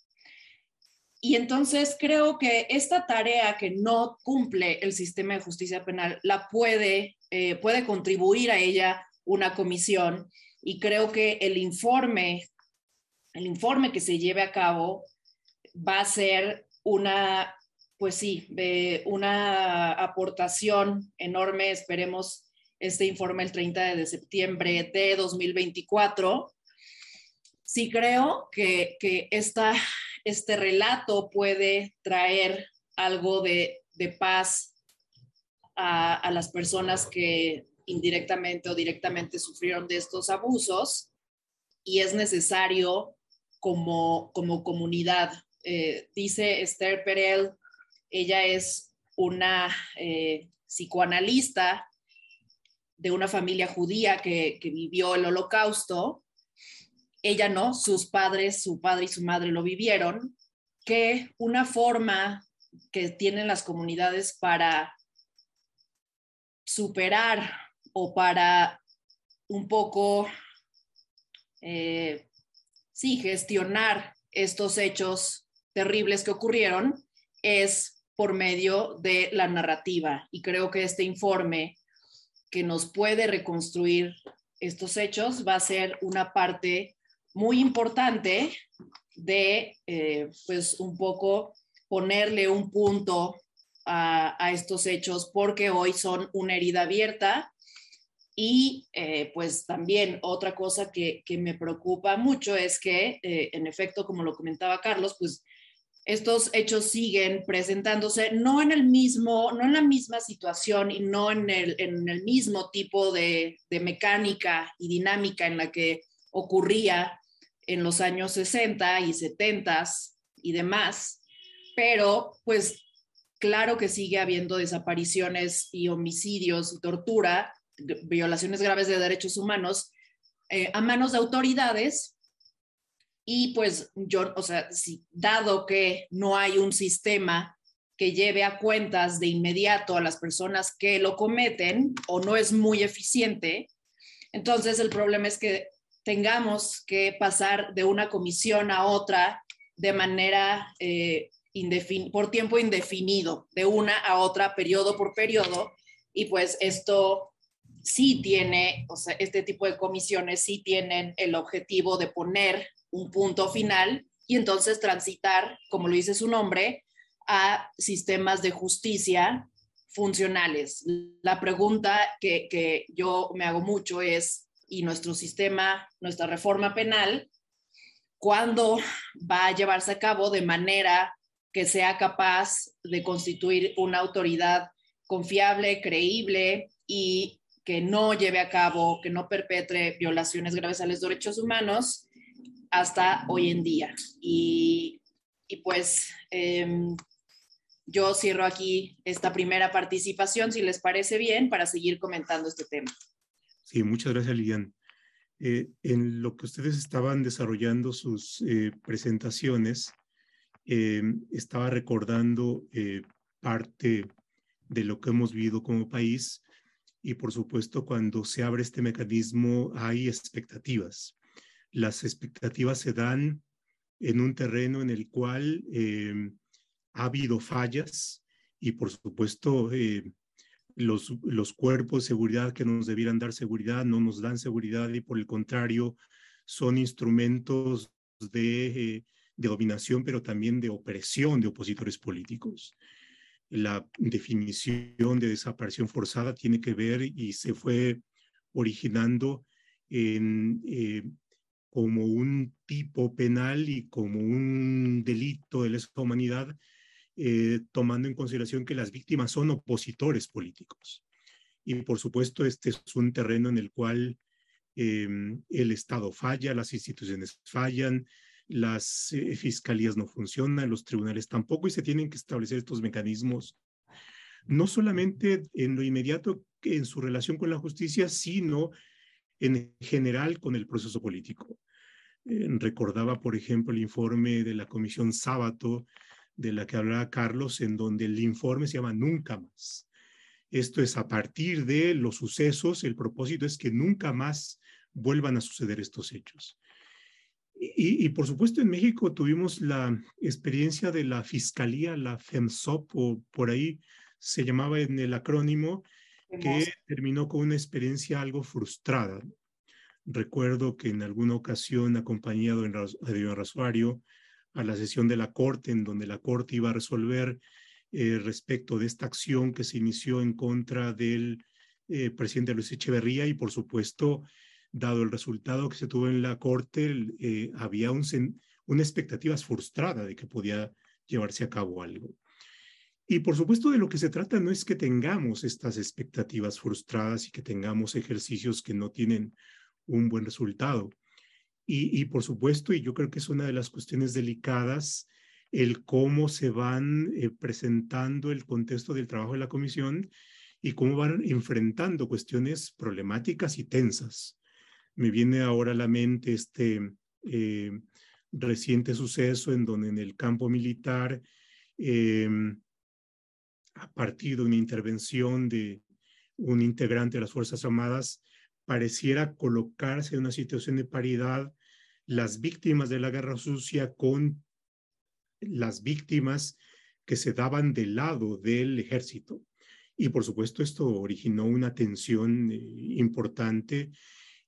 Y entonces creo que esta tarea que no cumple el sistema de justicia penal la puede, eh, puede contribuir a ella una comisión y creo que el informe, el informe que se lleve a cabo va a ser una, pues sí, una aportación enorme. Esperemos este informe el 30 de septiembre de 2024. Sí creo que, que esta, este relato puede traer algo de, paz a, las personas que indirectamente o directamente sufrieron de estos abusos y es necesario como, como comunidad. Eh, dice Esther Perel, ella es una eh, psicoanalista de una familia judía que, vivió el holocausto. Ella no, sus padres, su padre y su madre lo vivieron, que una forma que tienen las comunidades para superar o para un poco, eh, sí, gestionar estos hechos terribles que ocurrieron es por medio de la narrativa. Y creo que este informe que nos puede reconstruir estos hechos va a ser una parte muy importante de, eh, pues, un poco ponerle un punto a, estos hechos porque hoy son una herida abierta Y eh, pues también otra cosa que, me preocupa mucho es que, eh, en efecto, como lo comentaba Carlos, pues estos hechos siguen presentándose no en el mismo, no en la misma situación y no en el, en el mismo tipo de, de, mecánica y dinámica en la que ocurría en los años 60 y 70 y demás, pero pues claro que sigue habiendo desapariciones y homicidios y tortura violaciones graves de derechos humanos eh, a manos de autoridades. Y pues yo, o sea, dado que no hay un sistema que lleve a cuentas de inmediato a las personas que lo cometen o no es muy eficiente, entonces el problema es que tengamos que pasar de una comisión a otra de manera eh, por tiempo indefinido, de una a otra, periodo por periodo, y pues esto sí tiene, o sea, este tipo de comisiones sí tienen el objetivo de poner un punto final y entonces transitar, como lo dice su nombre, a sistemas de justicia funcionales. La pregunta que, que yo me hago mucho es, ¿y nuestro sistema, nuestra reforma penal, cuándo va a llevarse a cabo de manera que sea capaz de constituir una autoridad confiable, creíble y que no lleve a cabo, que no perpetre violaciones graves a los derechos humanos hasta hoy en día. Y, y pues eh, yo cierro aquí esta primera participación, si les parece bien, para seguir comentando este tema. Sí, muchas gracias, Lilian. Eh, en lo que ustedes estaban desarrollando sus eh, presentaciones, eh, estaba recordando eh, parte de lo que hemos vivido como país y por supuesto, cuando se abre este mecanismo hay expectativas. Las expectativas se dan en un terreno en el cual eh, ha habido fallas y por supuesto eh, los, los cuerpos de seguridad que nos debieran dar seguridad no nos dan seguridad y por el contrario son instrumentos de, eh, de dominación, pero también de opresión de opositores políticos. La definición de desaparición forzada tiene que ver y se fue originando en, como un tipo penal y como un delito de lesa humanidad, eh, tomando en consideración que las víctimas son opositores políticos. Y por supuesto, este es un terreno en el cual eh, el Estado falla, las instituciones fallan, las eh, fiscalías no funcionan, los tribunales tampoco, y se tienen que establecer estos mecanismos, no solamente en lo inmediato en su relación con la justicia, sino en general con el proceso político. Eh, recordaba, por ejemplo, el informe de la Comisión Sábato, de la que hablaba Carlos, en donde el informe se llama Nunca más. Esto es a partir de los sucesos, el propósito es que nunca más vuelvan a suceder estos hechos. Y, por supuesto en México tuvimos la experiencia de la fiscalía, la FEMSOP, o por ahí se llamaba en el acrónimo, que terminó con una experiencia algo frustrada. Recuerdo que en alguna ocasión acompañado en Radio Rasuario a la sesión de la Corte, en donde la Corte iba a resolver eh, respecto de esta acción que se inició en contra del eh, presidente Luis Echeverría y por supuesto dado el resultado que se tuvo en la corte, eh, había un, una expectativa frustrada de que podía llevarse a cabo algo. Y por supuesto de lo que se trata no es que tengamos estas expectativas frustradas y que tengamos ejercicios que no tienen un buen resultado. Y, y por supuesto, y yo creo que es una de las cuestiones delicadas, el cómo se van eh, presentando el contexto del trabajo de la comisión y cómo van enfrentando cuestiones problemáticas y tensas. Me viene ahora a la mente este eh, reciente suceso en donde en el campo militar, eh, a partir de una intervención de un integrante de las Fuerzas Armadas, pareciera colocarse en una situación de paridad las víctimas de la guerra sucia con las víctimas que se daban del lado del ejército. Y por supuesto esto originó una tensión eh, importante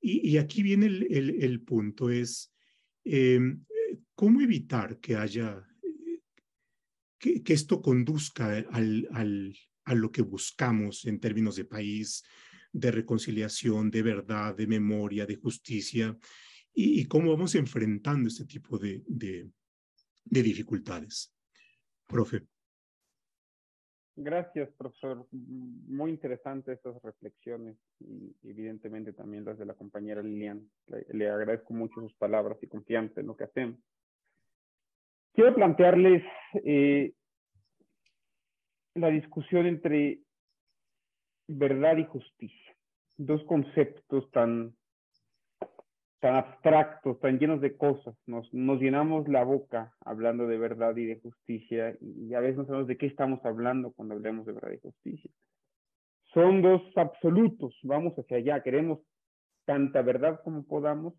y, aquí viene el, punto, es em, cómo evitar que haya, que, esto conduzca al, al, a lo que buscamos en términos de país, de reconciliación, de verdad, de memoria, de justicia, y, cómo vamos enfrentando este tipo de, de, de dificultades. Profe. Gracias, profesor. Muy interesantes estas reflexiones y evidentemente también las de la compañera Lilian. Le, agradezco mucho sus palabras y confianza en lo que hacemos. Quiero plantearles eh, la discusión entre verdad y justicia, dos conceptos tan tan abstractos, tan llenos de cosas. Nos, nos llenamos la boca hablando de verdad y de justicia y a veces no sabemos de qué estamos hablando cuando hablamos de verdad y justicia. Son dos absolutos, vamos hacia allá, queremos tanta verdad como podamos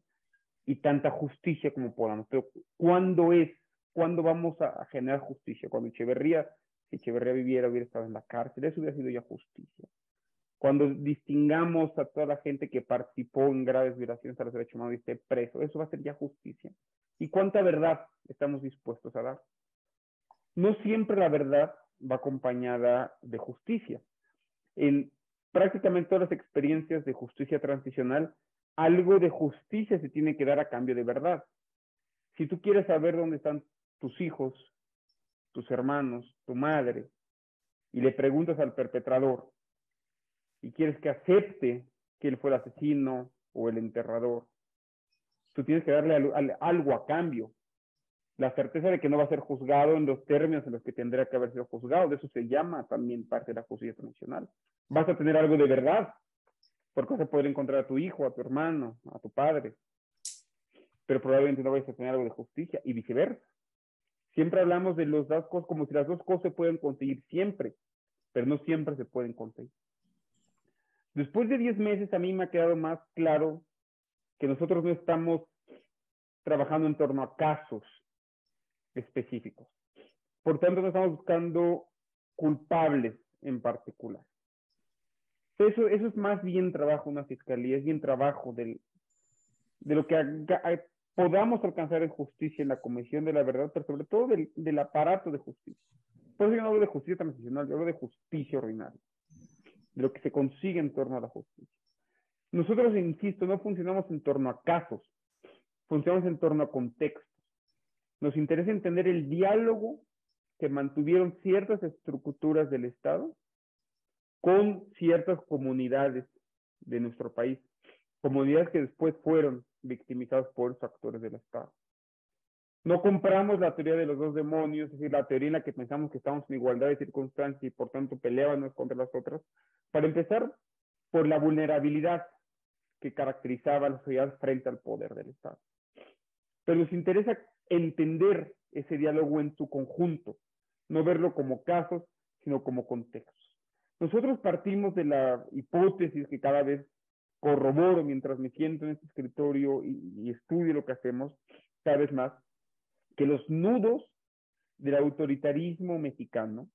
y tanta justicia como podamos. Pero ¿cuándo es? ¿Cuándo vamos a, generar justicia? Cuando Echeverría, si Echeverría viviera, hubiera estado en la cárcel, eso hubiera sido ya justicia cuando distingamos a toda la gente que participó en graves violaciones a los derechos humanos y esté preso, eso va a ser ya justicia. ¿Y cuánta verdad estamos dispuestos a dar? No siempre la verdad va acompañada de justicia. En prácticamente todas las experiencias de justicia transicional, algo de justicia se tiene que dar a cambio de verdad. Si tú quieres saber dónde están tus hijos, tus hermanos, tu madre, y le preguntas al perpetrador, y quieres que acepte que él fue el asesino o el enterrador, tú tienes que darle algo a cambio. La certeza de que no va a ser juzgado en los términos en los que tendría que haber sido juzgado, de eso se llama también parte de la justicia tradicional. Vas a tener algo de verdad, porque vas a poder encontrar a tu hijo, a tu hermano, a tu padre, pero probablemente no vais a tener algo de justicia y viceversa. Siempre hablamos de los dos cosas como si las dos cosas se pueden conseguir siempre, pero no siempre se pueden conseguir. Después de 10 meses a mí me ha quedado más claro que nosotros no estamos trabajando en torno a casos específicos. Por tanto, no estamos buscando culpables en particular. Eso, eso es más bien trabajo de una fiscalía, es bien trabajo del, de lo que podamos alcanzar en justicia en la Comisión de la Verdad, pero sobre todo del, aparato de justicia. Por eso yo no hablo de justicia transicional, yo hablo de justicia ordinaria de lo que se consigue en torno a la justicia. Nosotros, insisto, no funcionamos en torno a casos, funcionamos en torno a contextos. Nos interesa entender el diálogo que mantuvieron ciertas estructuras del Estado con ciertas comunidades de nuestro país, comunidades que después fueron victimizadas por los actores del Estado. No compramos la teoría de los dos demonios, es decir, la teoría en la que pensamos que estamos en igualdad de circunstancias y por tanto peleábamos contra las otras. Para empezar, por la vulnerabilidad que caracterizaba a la sociedad frente al poder del Estado. Pero nos interesa entender ese diálogo en su conjunto, no verlo como casos, sino como contextos. Nosotros partimos de la hipótesis que cada vez corroboro mientras me siento en este escritorio y, estudio lo que hacemos cada vez más, que los nudos del autoritarismo mexicano,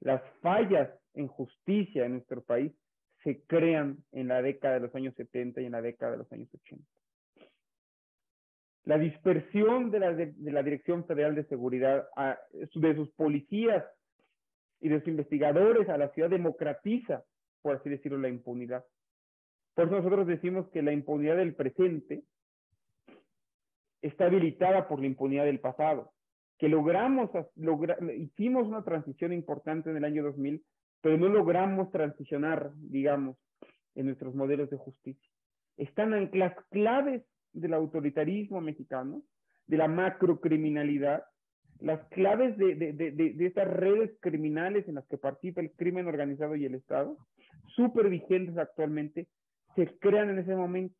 las fallas en justicia en nuestro país, se crean en la década de los años 70 y en la década de los años 80. La dispersión de la, de, la Dirección Federal de Seguridad, a, de sus policías y de sus investigadores a la ciudad democratiza, por así decirlo, la impunidad. Por eso nosotros decimos que la impunidad del presente está habilitada por la impunidad del pasado, que logramos, hicimos una transición importante en el año 2000, pero no logramos transicionar, digamos, en nuestros modelos de justicia. Están en las claves del autoritarismo mexicano, de la macrocriminalidad, las claves de, de, de, de, estas redes criminales en las que participa el crimen organizado y el Estado, súper vigentes actualmente, se crean en ese momento.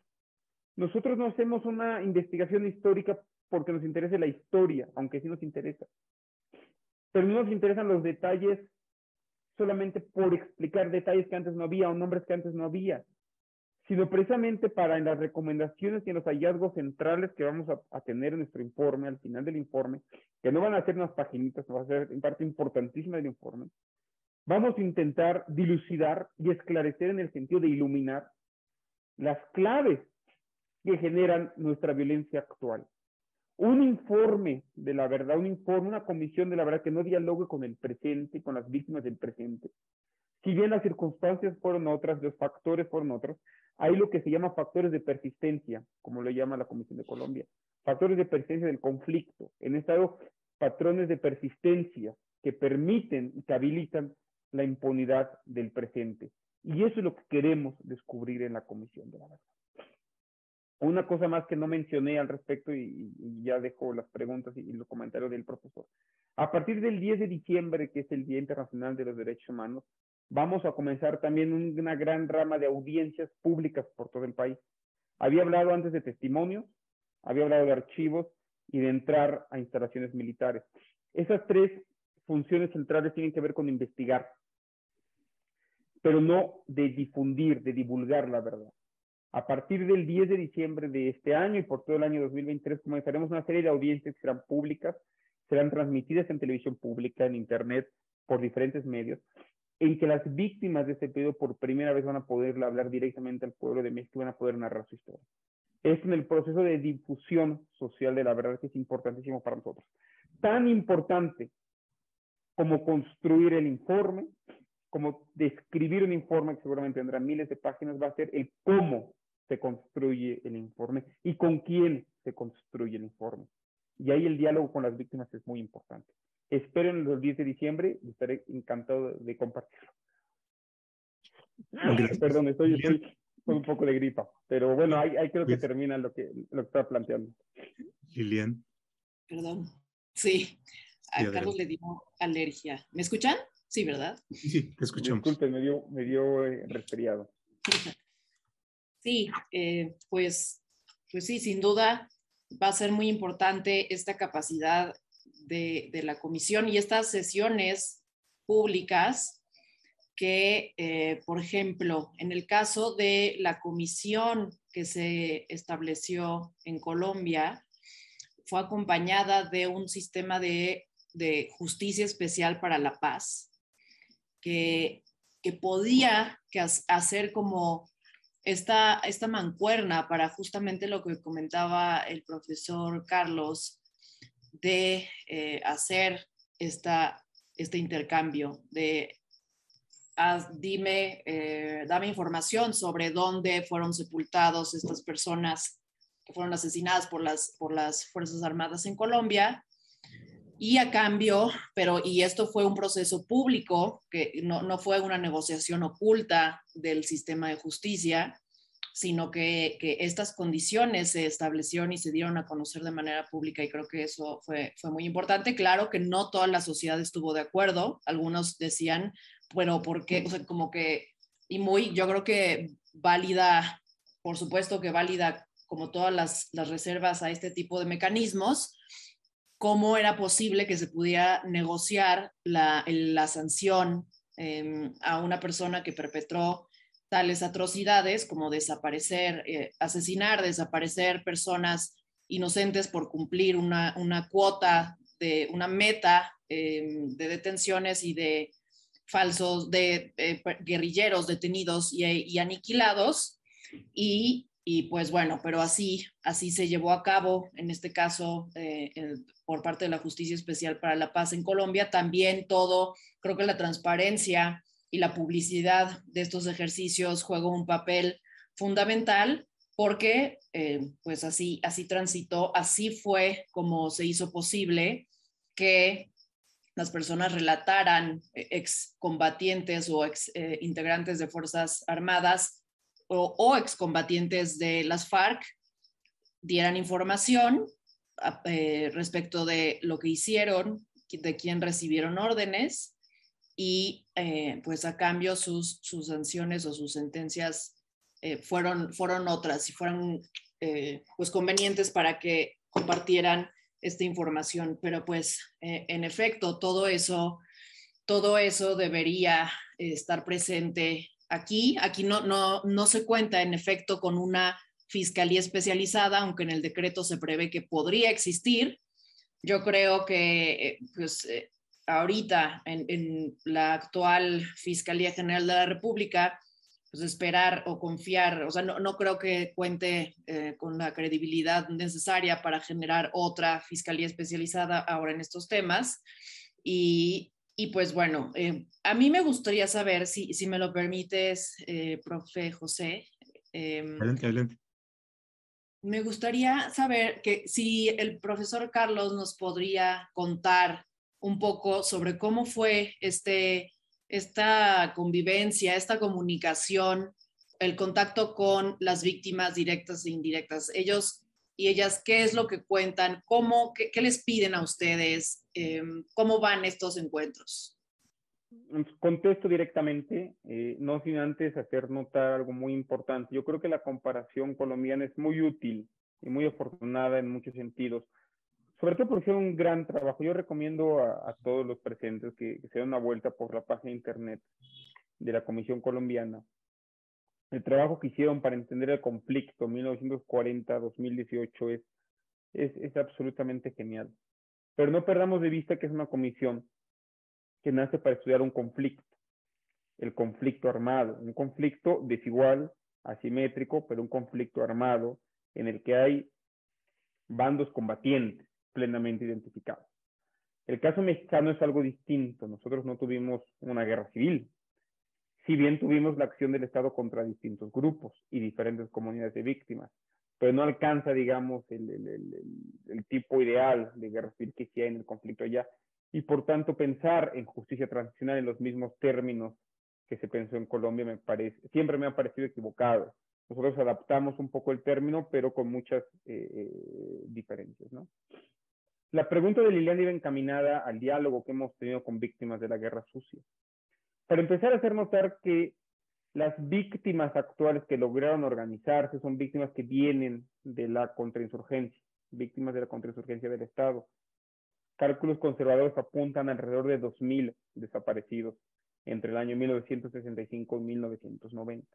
Nosotros no hacemos una investigación histórica porque nos interese la historia, aunque sí nos interesa. Pero no nos interesan los detalles solamente por explicar detalles que antes no había o nombres que antes no había, sino precisamente para en las recomendaciones y en los hallazgos centrales que vamos a, tener en nuestro informe, al final del informe, que no van a ser unas paginitas, va a ser en parte importantísima del informe, vamos a intentar dilucidar y esclarecer en el sentido de iluminar las claves que generan nuestra violencia actual. Un informe de la verdad, un informe, una comisión de la verdad que no dialogue con el presente, con las víctimas del presente, Si bien las circunstancias fueron otras, los factores fueron otros, hay lo que se llama factores de persistencia, como lo llama la Comisión de Colombia, factores de persistencia del conflicto. En estado, patrones de persistencia que permiten y que habilitan la impunidad del presente. Y eso es lo que queremos descubrir en la Comisión de la Verdad. Una cosa más que no mencioné al respecto y, ya dejo las preguntas y, los comentarios del profesor. A partir del 10 de diciembre, que es el Día Internacional de los Derechos Humanos, vamos a comenzar también una gran rama de audiencias públicas por todo el país. Había hablado antes de testimonios, había hablado de archivos y de entrar a instalaciones militares. Esas tres funciones centrales tienen que ver con investigar, pero no de difundir, de divulgar la verdad. A partir del 10 de diciembre de este año y por todo el año 2023 comenzaremos una serie de audiencias que serán públicas, serán transmitidas en televisión pública, en Internet, por diferentes medios, en que las víctimas de este periodo por primera vez van a poder hablar directamente al pueblo de México y van a poder narrar su historia. Es en el proceso de difusión social de la verdad que es importantísimo para nosotros. Tan importante como construir el informe, como describir un informe que seguramente tendrá miles de páginas, va a ser el cómo se construye el informe y con quién se construye el informe. Y ahí el diálogo con las víctimas es muy importante. Espero en el 10 de diciembre y estaré encantado de compartirlo. Perdón, estoy, con un poco de gripa, pero bueno, ahí, creo que termina lo que, lo que está planteando. Lilian. Perdón. Sí, a Carlos le dio alergia. ¿Me escuchan? Sí, ¿verdad? Sí, te escuchamos. Disculpe, me dio, me dio eh, resfriado. Sí, eh, pues, pues sí, sin duda va a ser muy importante esta capacidad de, de la comisión y estas sesiones públicas que, eh, por ejemplo, en el caso de la comisión que se estableció en Colombia, fue acompañada de un sistema de de Justicia Especial para la Paz, que, podía hacer como esta, esta mancuerna para justamente lo que comentaba el profesor Carlos, de eh, hacer esta, este intercambio, de dime, eh, dame información sobre dónde fueron sepultados estas personas que fueron asesinadas por las, por las Fuerzas Armadas en Colombia y a cambio, pero y esto fue un proceso público, que no, no fue una negociación oculta del sistema de justicia, sino que, que, estas condiciones se establecieron y se dieron a conocer de manera pública y creo que eso fue, fue muy importante. Claro que no toda la sociedad estuvo de acuerdo, algunos decían, bueno, porque, o sea, como que, y muy, yo creo que válida, por supuesto que válida como todas las, las reservas a este tipo de mecanismos, cómo era posible que se pudiera negociar la, sanción em, a una persona que perpetró tales atrocidades como desaparecer, eh, asesinar, desaparecer personas inocentes por cumplir una, cuota de una meta em, de detenciones y de falsos, de eh, guerrilleros detenidos y, y aniquilados. Y y pues bueno, pero así, así se llevó a cabo, en este caso, eh, por parte de la Justicia Especial para la Paz en Colombia. También todo, creo que la transparencia y la publicidad de estos ejercicios juega un papel fundamental porque eh, pues así, así transitó, así fue como se hizo posible que las personas relataran eh, excombatientes o ex integrantes de Fuerzas Armadas o, excombatientes de las FARC dieran información eh, respecto de lo que hicieron, de quién recibieron órdenes y eh, pues a cambio sus, sanciones o sus sentencias eh, fueron, fueron otras y fueron pues convenientes para que compartieran esta información. Pero pues en efecto todo eso, todo eso debería estar presente aquí, aquí no, no, no se cuenta en efecto con una fiscalía especializada, aunque en el decreto se prevé que podría existir. Yo creo que eh, pues, eh, ahorita en, la actual Fiscalía General de la República, pues esperar o confiar, o sea, no, no creo que cuente eh, con la credibilidad necesaria para generar otra fiscalía especializada ahora en estos temas. Y y pues bueno, eh, a mí me gustaría saber, si, si me lo permites, eh, profe José. Em, adelante, adelante. Me gustaría saber que si el profesor Carlos nos podría contar un poco sobre cómo fue este, esta convivencia, esta comunicación, el contacto con las víctimas directas e indirectas. Ellos y ellas qué es lo que cuentan, cómo, qué, les piden a ustedes, em, cómo van estos encuentros. Contesto directamente, eh, no sin antes hacer notar algo muy importante. Yo creo que la comparación colombiana es muy útil y muy afortunada en muchos sentidos, sobre todo porque es un gran trabajo. Yo recomiendo a, todos los presentes que, que se den una vuelta por la página de internet de la Comisión Colombiana el trabajo que hicieron para entender el conflicto 1940-2018 es, es, es absolutamente genial. Pero no perdamos de vista que es una comisión que nace para estudiar un conflicto, el conflicto armado, un conflicto desigual, asimétrico, pero un conflicto armado en el que hay bandos combatientes plenamente identificados. El caso mexicano es algo distinto. Nosotros no tuvimos una guerra civil, si bien tuvimos la acción del Estado contra distintos grupos y diferentes comunidades de víctimas, pero no alcanza, digamos, el, tipo ideal de guerra civil que sí hay en el conflicto allá. Y por tanto, pensar en justicia transicional en los mismos términos que se pensó en Colombia me parece, siempre me ha parecido equivocado. Nosotros adaptamos un poco el término, pero con muchas eh, eh, diferencias, ¿no? La pregunta de Liliana iba encaminada al diálogo que hemos tenido con víctimas de la guerra sucia para empezar a hacer notar que las víctimas actuales que lograron organizarse son víctimas que vienen de la contrainsurgencia, víctimas de la contrainsurgencia del Estado. Cálculos conservadores apuntan alrededor de 2.000 desaparecidos entre el año 1965 y 1990.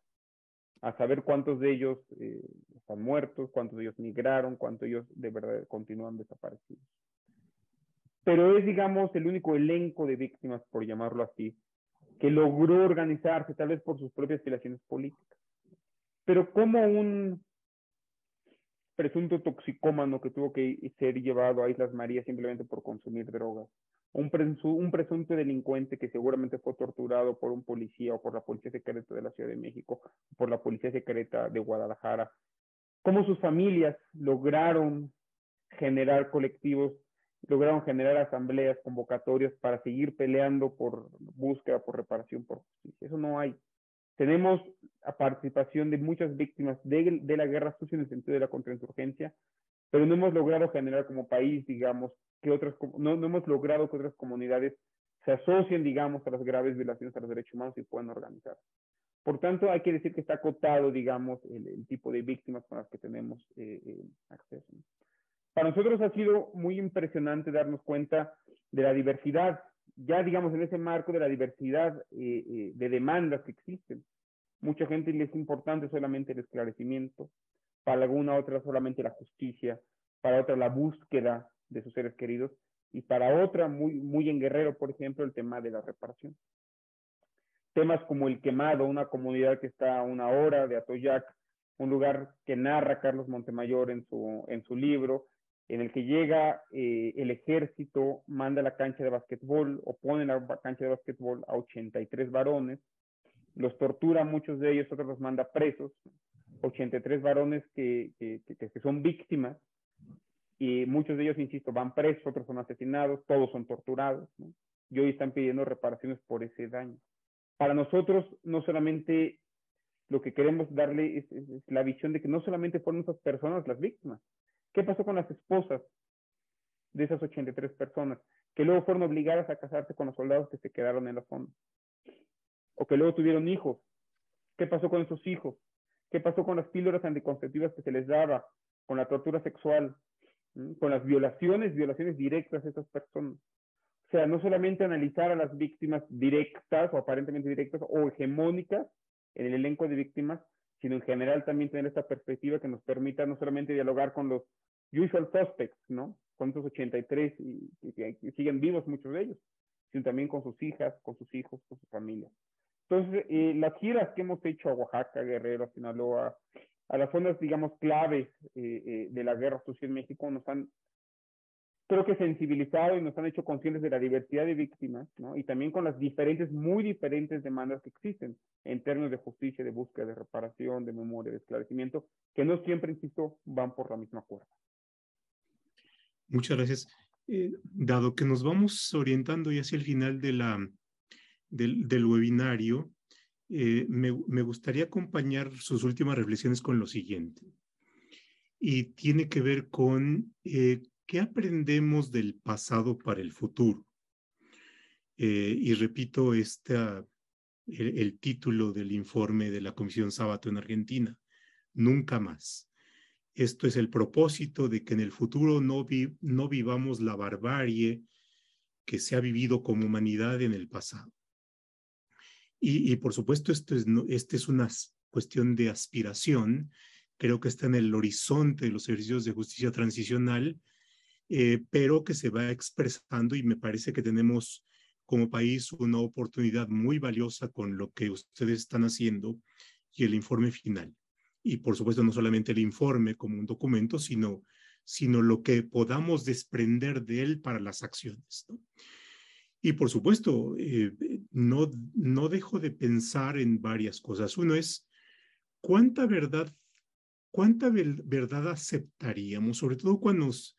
A saber cuántos de ellos eh, están muertos, cuántos de ellos migraron, cuántos de ellos de verdad continúan desaparecidos. Pero es, digamos, el único elenco de víctimas, por llamarlo así, que logró organizarse tal vez por sus propias aspiraciones políticas. Pero como un presunto toxicómano que tuvo que ser llevado a Islas Marías simplemente por consumir drogas, un, un presunto delincuente que seguramente fue torturado por un policía o por la policía secreta de la Ciudad de México, por la policía secreta de Guadalajara, cómo sus familias lograron generar colectivos lograron generar asambleas, convocatorias para seguir peleando por búsqueda, por reparación, por justicia. Eso no hay. Tenemos la participación de muchas víctimas de, de la guerra sucia en el sentido de la contrainsurgencia, pero no hemos logrado generar como país, digamos, que otras, no, no hemos logrado que otras comunidades se asocien, digamos, a las graves violaciones a los derechos humanos y puedan organizar. Por tanto, hay que decir que está acotado, digamos, el, tipo de víctimas con las que tenemos eh, eh, acceso. Para nosotros ha sido muy impresionante darnos cuenta de la diversidad, ya digamos en ese marco de la diversidad eh, eh, de demandas que existen. Mucha gente le es importante solamente el esclarecimiento, para alguna otra solamente la justicia, para otra la búsqueda de sus seres queridos y para otra, muy, en Guerrero, por ejemplo, el tema de la reparación. Temas como el quemado, una comunidad que está a una hora de Atoyac, un lugar que narra Carlos Montemayor en su, en su libro, en el que llega eh, el ejército, manda la cancha de básquetbol o pone la cancha de básquetbol a 83 varones, los tortura muchos de ellos, otros los manda presos, 83 varones que, que, que, son víctimas, y muchos de ellos, insisto, van presos, otros son asesinados, todos son torturados, y hoy están pidiendo reparaciones por ese daño. Para nosotros, no solamente lo que queremos darle es la visión de que no solamente fueron esas personas las víctimas, ¿Qué pasó con las esposas de esas 83 personas que luego fueron obligadas a casarse con los soldados que se quedaron en la zona? O que luego tuvieron hijos. ¿Qué pasó con esos hijos? ¿Qué pasó con las píldoras anticonceptivas que se les daba? Con la tortura sexual, con las violaciones, violaciones directas de esas personas. O sea, no solamente analizar a las víctimas directas o aparentemente directas o hegemónicas en el elenco de víctimas, sino en general también tener esta perspectiva que nos permita no solamente dialogar con los usual suspects, ¿no? Con esos 83 y, y, siguen vivos muchos de ellos, sino también con sus hijas, con sus hijos, con sus familias. Entonces, eh, las giras que hemos hecho a Oaxaca, Guerrero, Sinaloa, a las zonas, digamos, claves eh, eh, de la guerra social en México, nos han creo que sensibilizado y nos han hecho conscientes de la diversidad de víctimas, ¿no? Y también con las diferentes, muy diferentes demandas que existen en términos de justicia, de búsqueda, de reparación, de memoria, de esclarecimiento, que no siempre, insisto, van por la misma cuerda. Muchas gracias. Eh, dado que nos vamos orientando ya hacia el final de la, del, del webinario, eh, me, me, gustaría acompañar sus últimas reflexiones con lo siguiente. Y tiene que ver con eh, ¿qué aprendemos del pasado para el futuro? Eh, y repito esta, el, título del informe de la Comisión Sábato en Argentina, Nunca más. Esto es el propósito de que en el futuro no, vivamos la barbarie que se ha vivido como humanidad en el pasado. Y, por supuesto, esto es, esta es una cuestión de aspiración. Creo que está en el horizonte de los servicios de justicia transicional eh, pero que se va expresando y me parece que tenemos como país una oportunidad muy valiosa con lo que ustedes están haciendo y el informe final. Y por supuesto, no solamente el informe como un documento, sino, sino lo que podamos desprender de él para las acciones. ¿no? Y por supuesto, eh, no, no dejo de pensar en varias cosas. Uno es, ¿cuánta verdad, cuánta verdad aceptaríamos? Sobre todo cuando nos,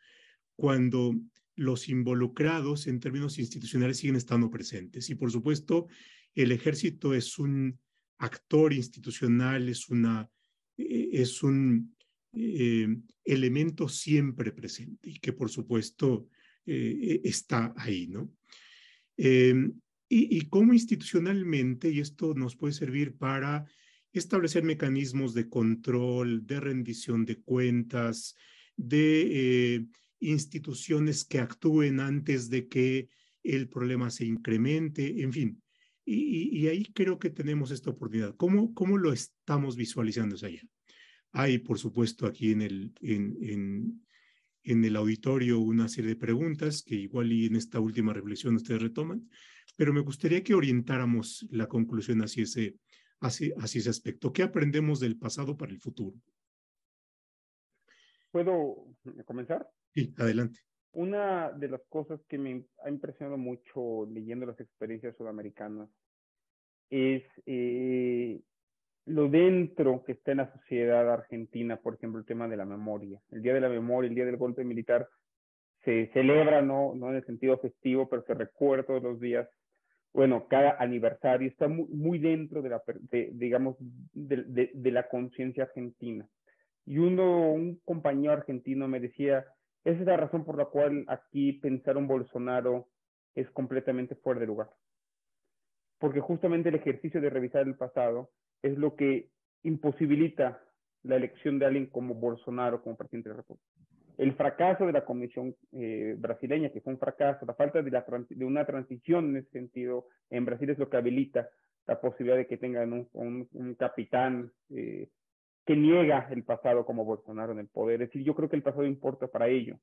cuando los involucrados en términos institucionales siguen estando presentes. Y por supuesto, el ejército es un actor institucional, es, una, eh, es un eh, elemento siempre presente y que por supuesto eh, está ahí, ¿no? Em, y cómo institucionalmente, y esto nos puede servir para establecer mecanismos de control, de rendición de cuentas, de instituciones que actúen antes de que el problema se incremente, en fin. Y, ahí creo que tenemos esta oportunidad. ¿Cómo, cómo lo estamos visualizando allá? Hay, por supuesto, aquí en el, en, en, en, el auditorio una serie de preguntas que igual y en esta última reflexión ustedes retoman, pero me gustaría que orientáramos la conclusión hacia ese, hacia, hacia ese aspecto. ¿Qué aprendemos del pasado para el futuro? ¿Puedo comenzar? Sí, adelante. Una de las cosas que me ha impresionado mucho leyendo las experiencias sudamericanas es eh, lo dentro que está en la sociedad argentina, por ejemplo, el tema de la memoria. El Día de la Memoria, el Día del Golpe Militar, se celebra, no, no en el sentido festivo, pero se recuerda todos los días. Bueno, cada aniversario está muy, muy dentro de la, digamos, de, de, de la conciencia argentina. Y uno, un compañero argentino me decía, esa es la razón por la cual aquí pensar un Bolsonaro es completamente fuera de lugar. Porque justamente el ejercicio de revisar el pasado es lo que imposibilita la elección de alguien como Bolsonaro como presidente de la República. El fracaso de la Comisión eh, brasileña, que fue un fracaso, la falta de, una transición en ese sentido en Brasil es lo que habilita la posibilidad de que tengan un capitán eh, que niega el pasado como Bolsonaro en el poder. Es decir, yo creo que el pasado importa para ello.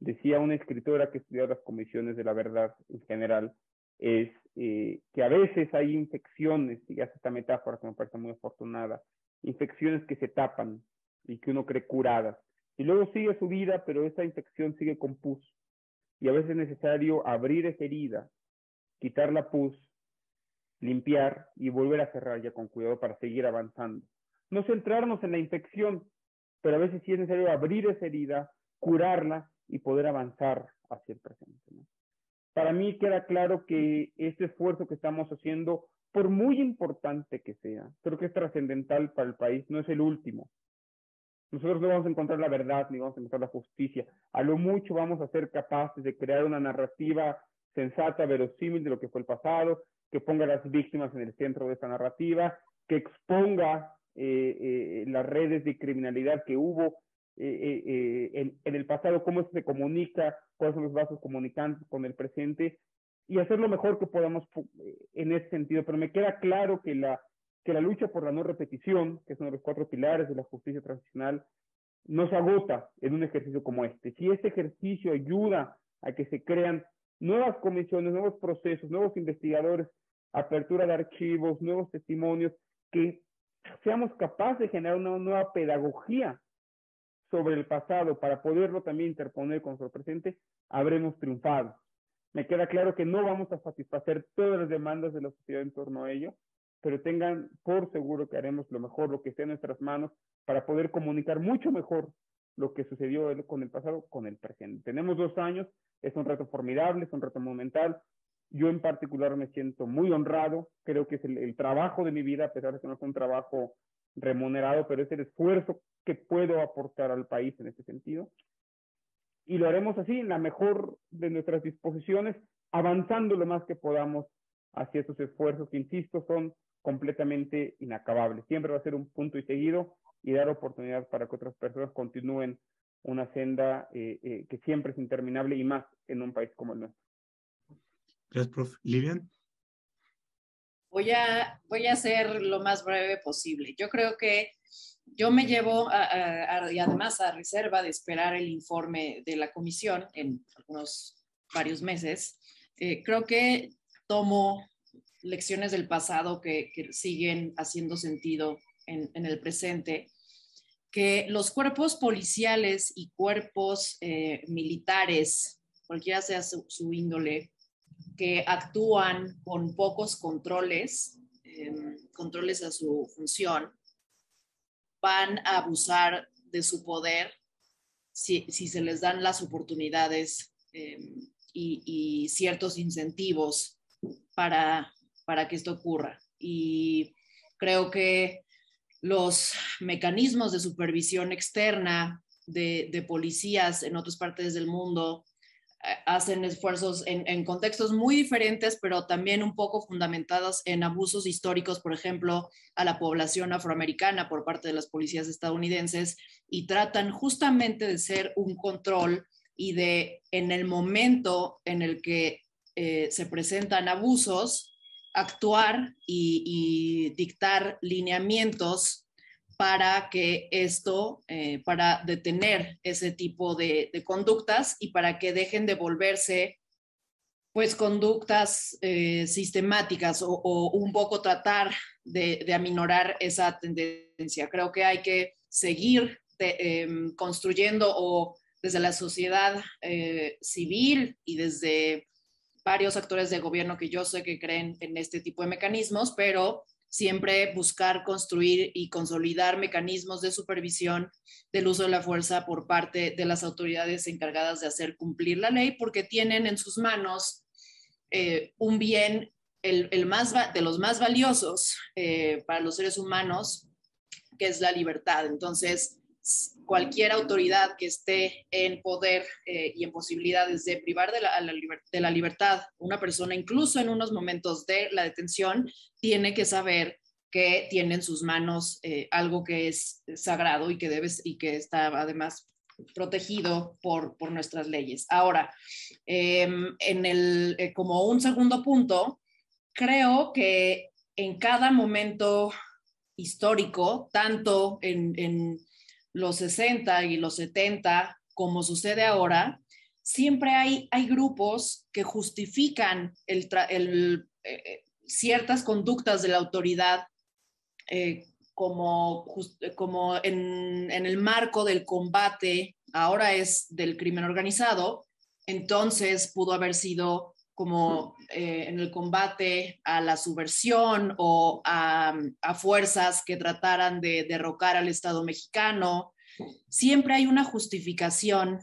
Decía una escritora que estudió las comisiones de la verdad en general, es eh, que a veces hay infecciones, y hace esta metáfora que me parece muy afortunada, infecciones que se tapan y que uno cree curadas. Y luego sigue su vida, pero esa infección sigue con pus. Y a veces es necesario abrir esa herida, quitar la pus, limpiar y volver a cerrar ya con cuidado para seguir avanzando no centrarnos en la infección, pero a veces sí es necesario abrir esa herida, curarla y poder avanzar hacia el presente. Para mí queda claro que este esfuerzo que estamos haciendo, por muy importante que sea, creo que es trascendental para el país, no es el último. Nosotros no vamos a encontrar la verdad ni vamos a encontrar la justicia. A lo mucho vamos a ser capaces de crear una narrativa sensata, verosímil de lo que fue el pasado, que ponga a las víctimas en el centro de esta narrativa, que exponga eh, eh, las redes de criminalidad que hubo eh, en, en, el pasado, cómo se comunica, cuáles son los vasos comunicantes con el presente y hacer lo mejor que podamos en ese sentido. Pero me queda claro que la, que la lucha por la no repetición, que es uno de los cuatro pilares de la justicia transicional, no se agota en un ejercicio como este. Si este ejercicio ayuda a que se crean nuevas comisiones, nuevos procesos, nuevos investigadores, apertura de archivos, nuevos testimonios que seamos capaces de generar una nueva pedagogía sobre el pasado para poderlo también interponer con nuestro presente, habremos triunfado. Me queda claro que no vamos a satisfacer todas las demandas de la sociedad en torno a ello, pero tengan por seguro que haremos lo mejor, lo que esté en nuestras manos, para poder comunicar mucho mejor lo que sucedió con el pasado con el presente. Tenemos dos años, es un reto formidable, es un reto monumental. Yo en particular me siento muy honrado, creo que es el, trabajo de mi vida, a pesar de que no es un trabajo remunerado, pero es el esfuerzo que puedo aportar al país en este sentido. Y lo haremos así, en la mejor de nuestras disposiciones, avanzando lo más que podamos hacia esos esfuerzos que, insisto, son completamente inacabables. Siempre va a ser un punto y seguido y dar oportunidad para que otras personas continúen una senda eh, eh, que siempre es interminable y más en un país como el nuestro. Gracias, profe. Lilian. Voy a, voy a ser lo más breve posible. Yo creo que yo me llevo, y además a reserva de esperar el informe de la comisión en algunos varios meses, eh, creo que tomo lecciones del pasado que, siguen haciendo sentido en, el presente, que los cuerpos policiales y cuerpos eh, militares, cualquiera sea su, índole, que actúan con pocos controles, em, controles a su función, van a abusar de su poder si, se les dan las oportunidades em, y, ciertos incentivos para para que esto ocurra. Y creo que los mecanismos de supervisión externa de, policías en otras partes del mundo hacen esfuerzos en, contextos muy diferentes, pero también un poco fundamentados en abusos históricos, por ejemplo, a la población afroamericana por parte de las policías estadounidenses y tratan justamente de ser un control y de, en el momento en el que eh, se presentan abusos, actuar y, dictar lineamientos para que esto, eh, para detener ese tipo de, conductas y para que dejen de volverse pues conductas eh, sistemáticas o, un poco tratar de, aminorar esa tendencia. Creo que hay que seguir em, construyendo o desde la sociedad eh, civil y desde varios actores de gobierno que yo sé que creen en este tipo de mecanismos, pero siempre buscar construir y consolidar mecanismos de supervisión del uso de la fuerza por parte de las autoridades encargadas de hacer cumplir la ley, porque tienen en sus manos eh, un bien el, más de los más valiosos eh, para los seres humanos, que es la libertad. Entonces, cualquier autoridad que esté en poder eh, y en posibilidades de privar de la, de la libertad una persona, incluso en unos momentos de la detención, tiene que saber que tiene en sus manos eh, algo que es sagrado y que debes y que está además protegido por, por nuestras leyes. Ahora, em, en el, eh, como un segundo punto, creo que en cada momento histórico, tanto en los 60 y los 70, como sucede ahora, siempre hay, hay grupos que justifican eh, ciertas conductas de la autoridad eh, como, como en, el marco del combate, ahora es del crimen organizado, entonces pudo haber sido como eh, en el combate a la subversión o a, fuerzas que trataran de derrocar al Estado mexicano. Siempre hay una justificación.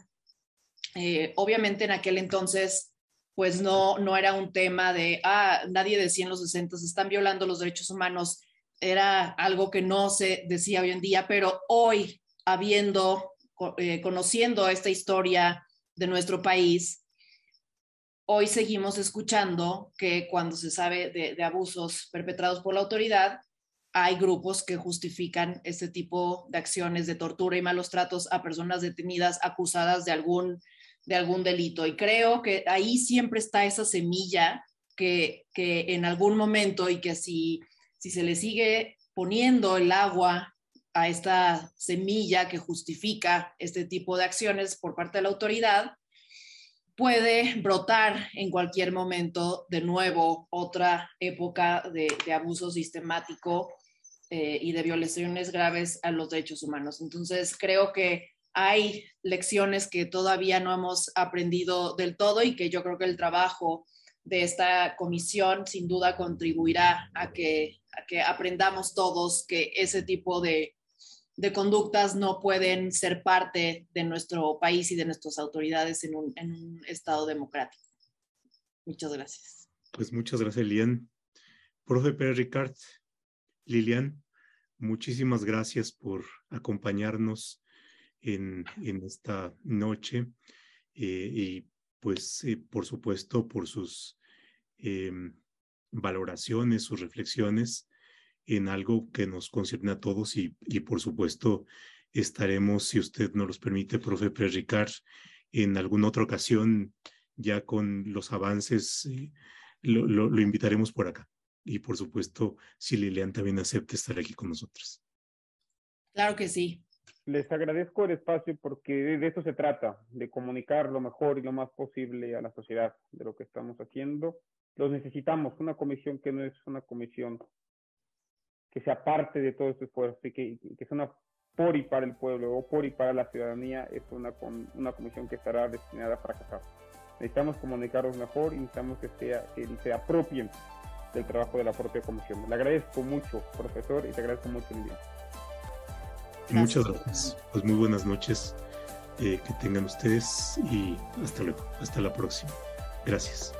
Eh, obviamente en aquel entonces, pues no, no era un tema de, ah, nadie decía en los 60, se están violando los derechos humanos. Era algo que no se decía hoy en día, pero hoy, habiendo, eh, conociendo esta historia de nuestro país, hoy seguimos escuchando que cuando se sabe de, abusos perpetrados por la autoridad, hay grupos que justifican este tipo de acciones de tortura y malos tratos a personas detenidas acusadas de algún, de algún delito. Y creo que ahí siempre está esa semilla que, que en algún momento y que si, si se le sigue poniendo el agua a esta semilla que justifica este tipo de acciones por parte de la autoridad, puede brotar en cualquier momento de nuevo otra época de, abuso sistemático eh, y de violaciones graves a los derechos humanos. Entonces, creo que hay lecciones que todavía no hemos aprendido del todo y que yo creo que el trabajo de esta comisión sin duda contribuirá a que, que aprendamos todos que ese tipo de, de, conductas no pueden ser parte de nuestro país y de nuestras autoridades en un, en un Estado democrático. Muchas gracias. Pues muchas gracias, Lilian. Profe Pérez Ricard, Lilian, muchísimas gracias por acompañarnos en, en esta noche eh, y pues eh, por supuesto por sus em, valoraciones, sus reflexiones en algo que nos concierne a todos y, y por supuesto estaremos, si usted nos los permite, profe Pérez Ricard, en alguna otra ocasión ya con los avances, eh, lo, lo, lo, invitaremos por acá. Y por supuesto, si Lilian también acepta estar aquí con nosotros. Claro que sí. Les agradezco el espacio porque de esto se trata, de comunicar lo mejor y lo más posible a la sociedad de lo que estamos haciendo. Los necesitamos, una comisión que no es una comisión que sea parte de todo este esfuerzo y que, que es una por y para el pueblo o por y para la ciudadanía, es una, una comisión que estará destinada a fracasar. Necesitamos comunicarlos mejor y necesitamos que, sea, que se apropien del trabajo de la propia comisión. Le agradezco mucho, profesor, y te agradezco mucho, Lilian. Muchas gracias. Pues muy buenas noches eh, que tengan ustedes y hasta luego, hasta la próxima. Gracias.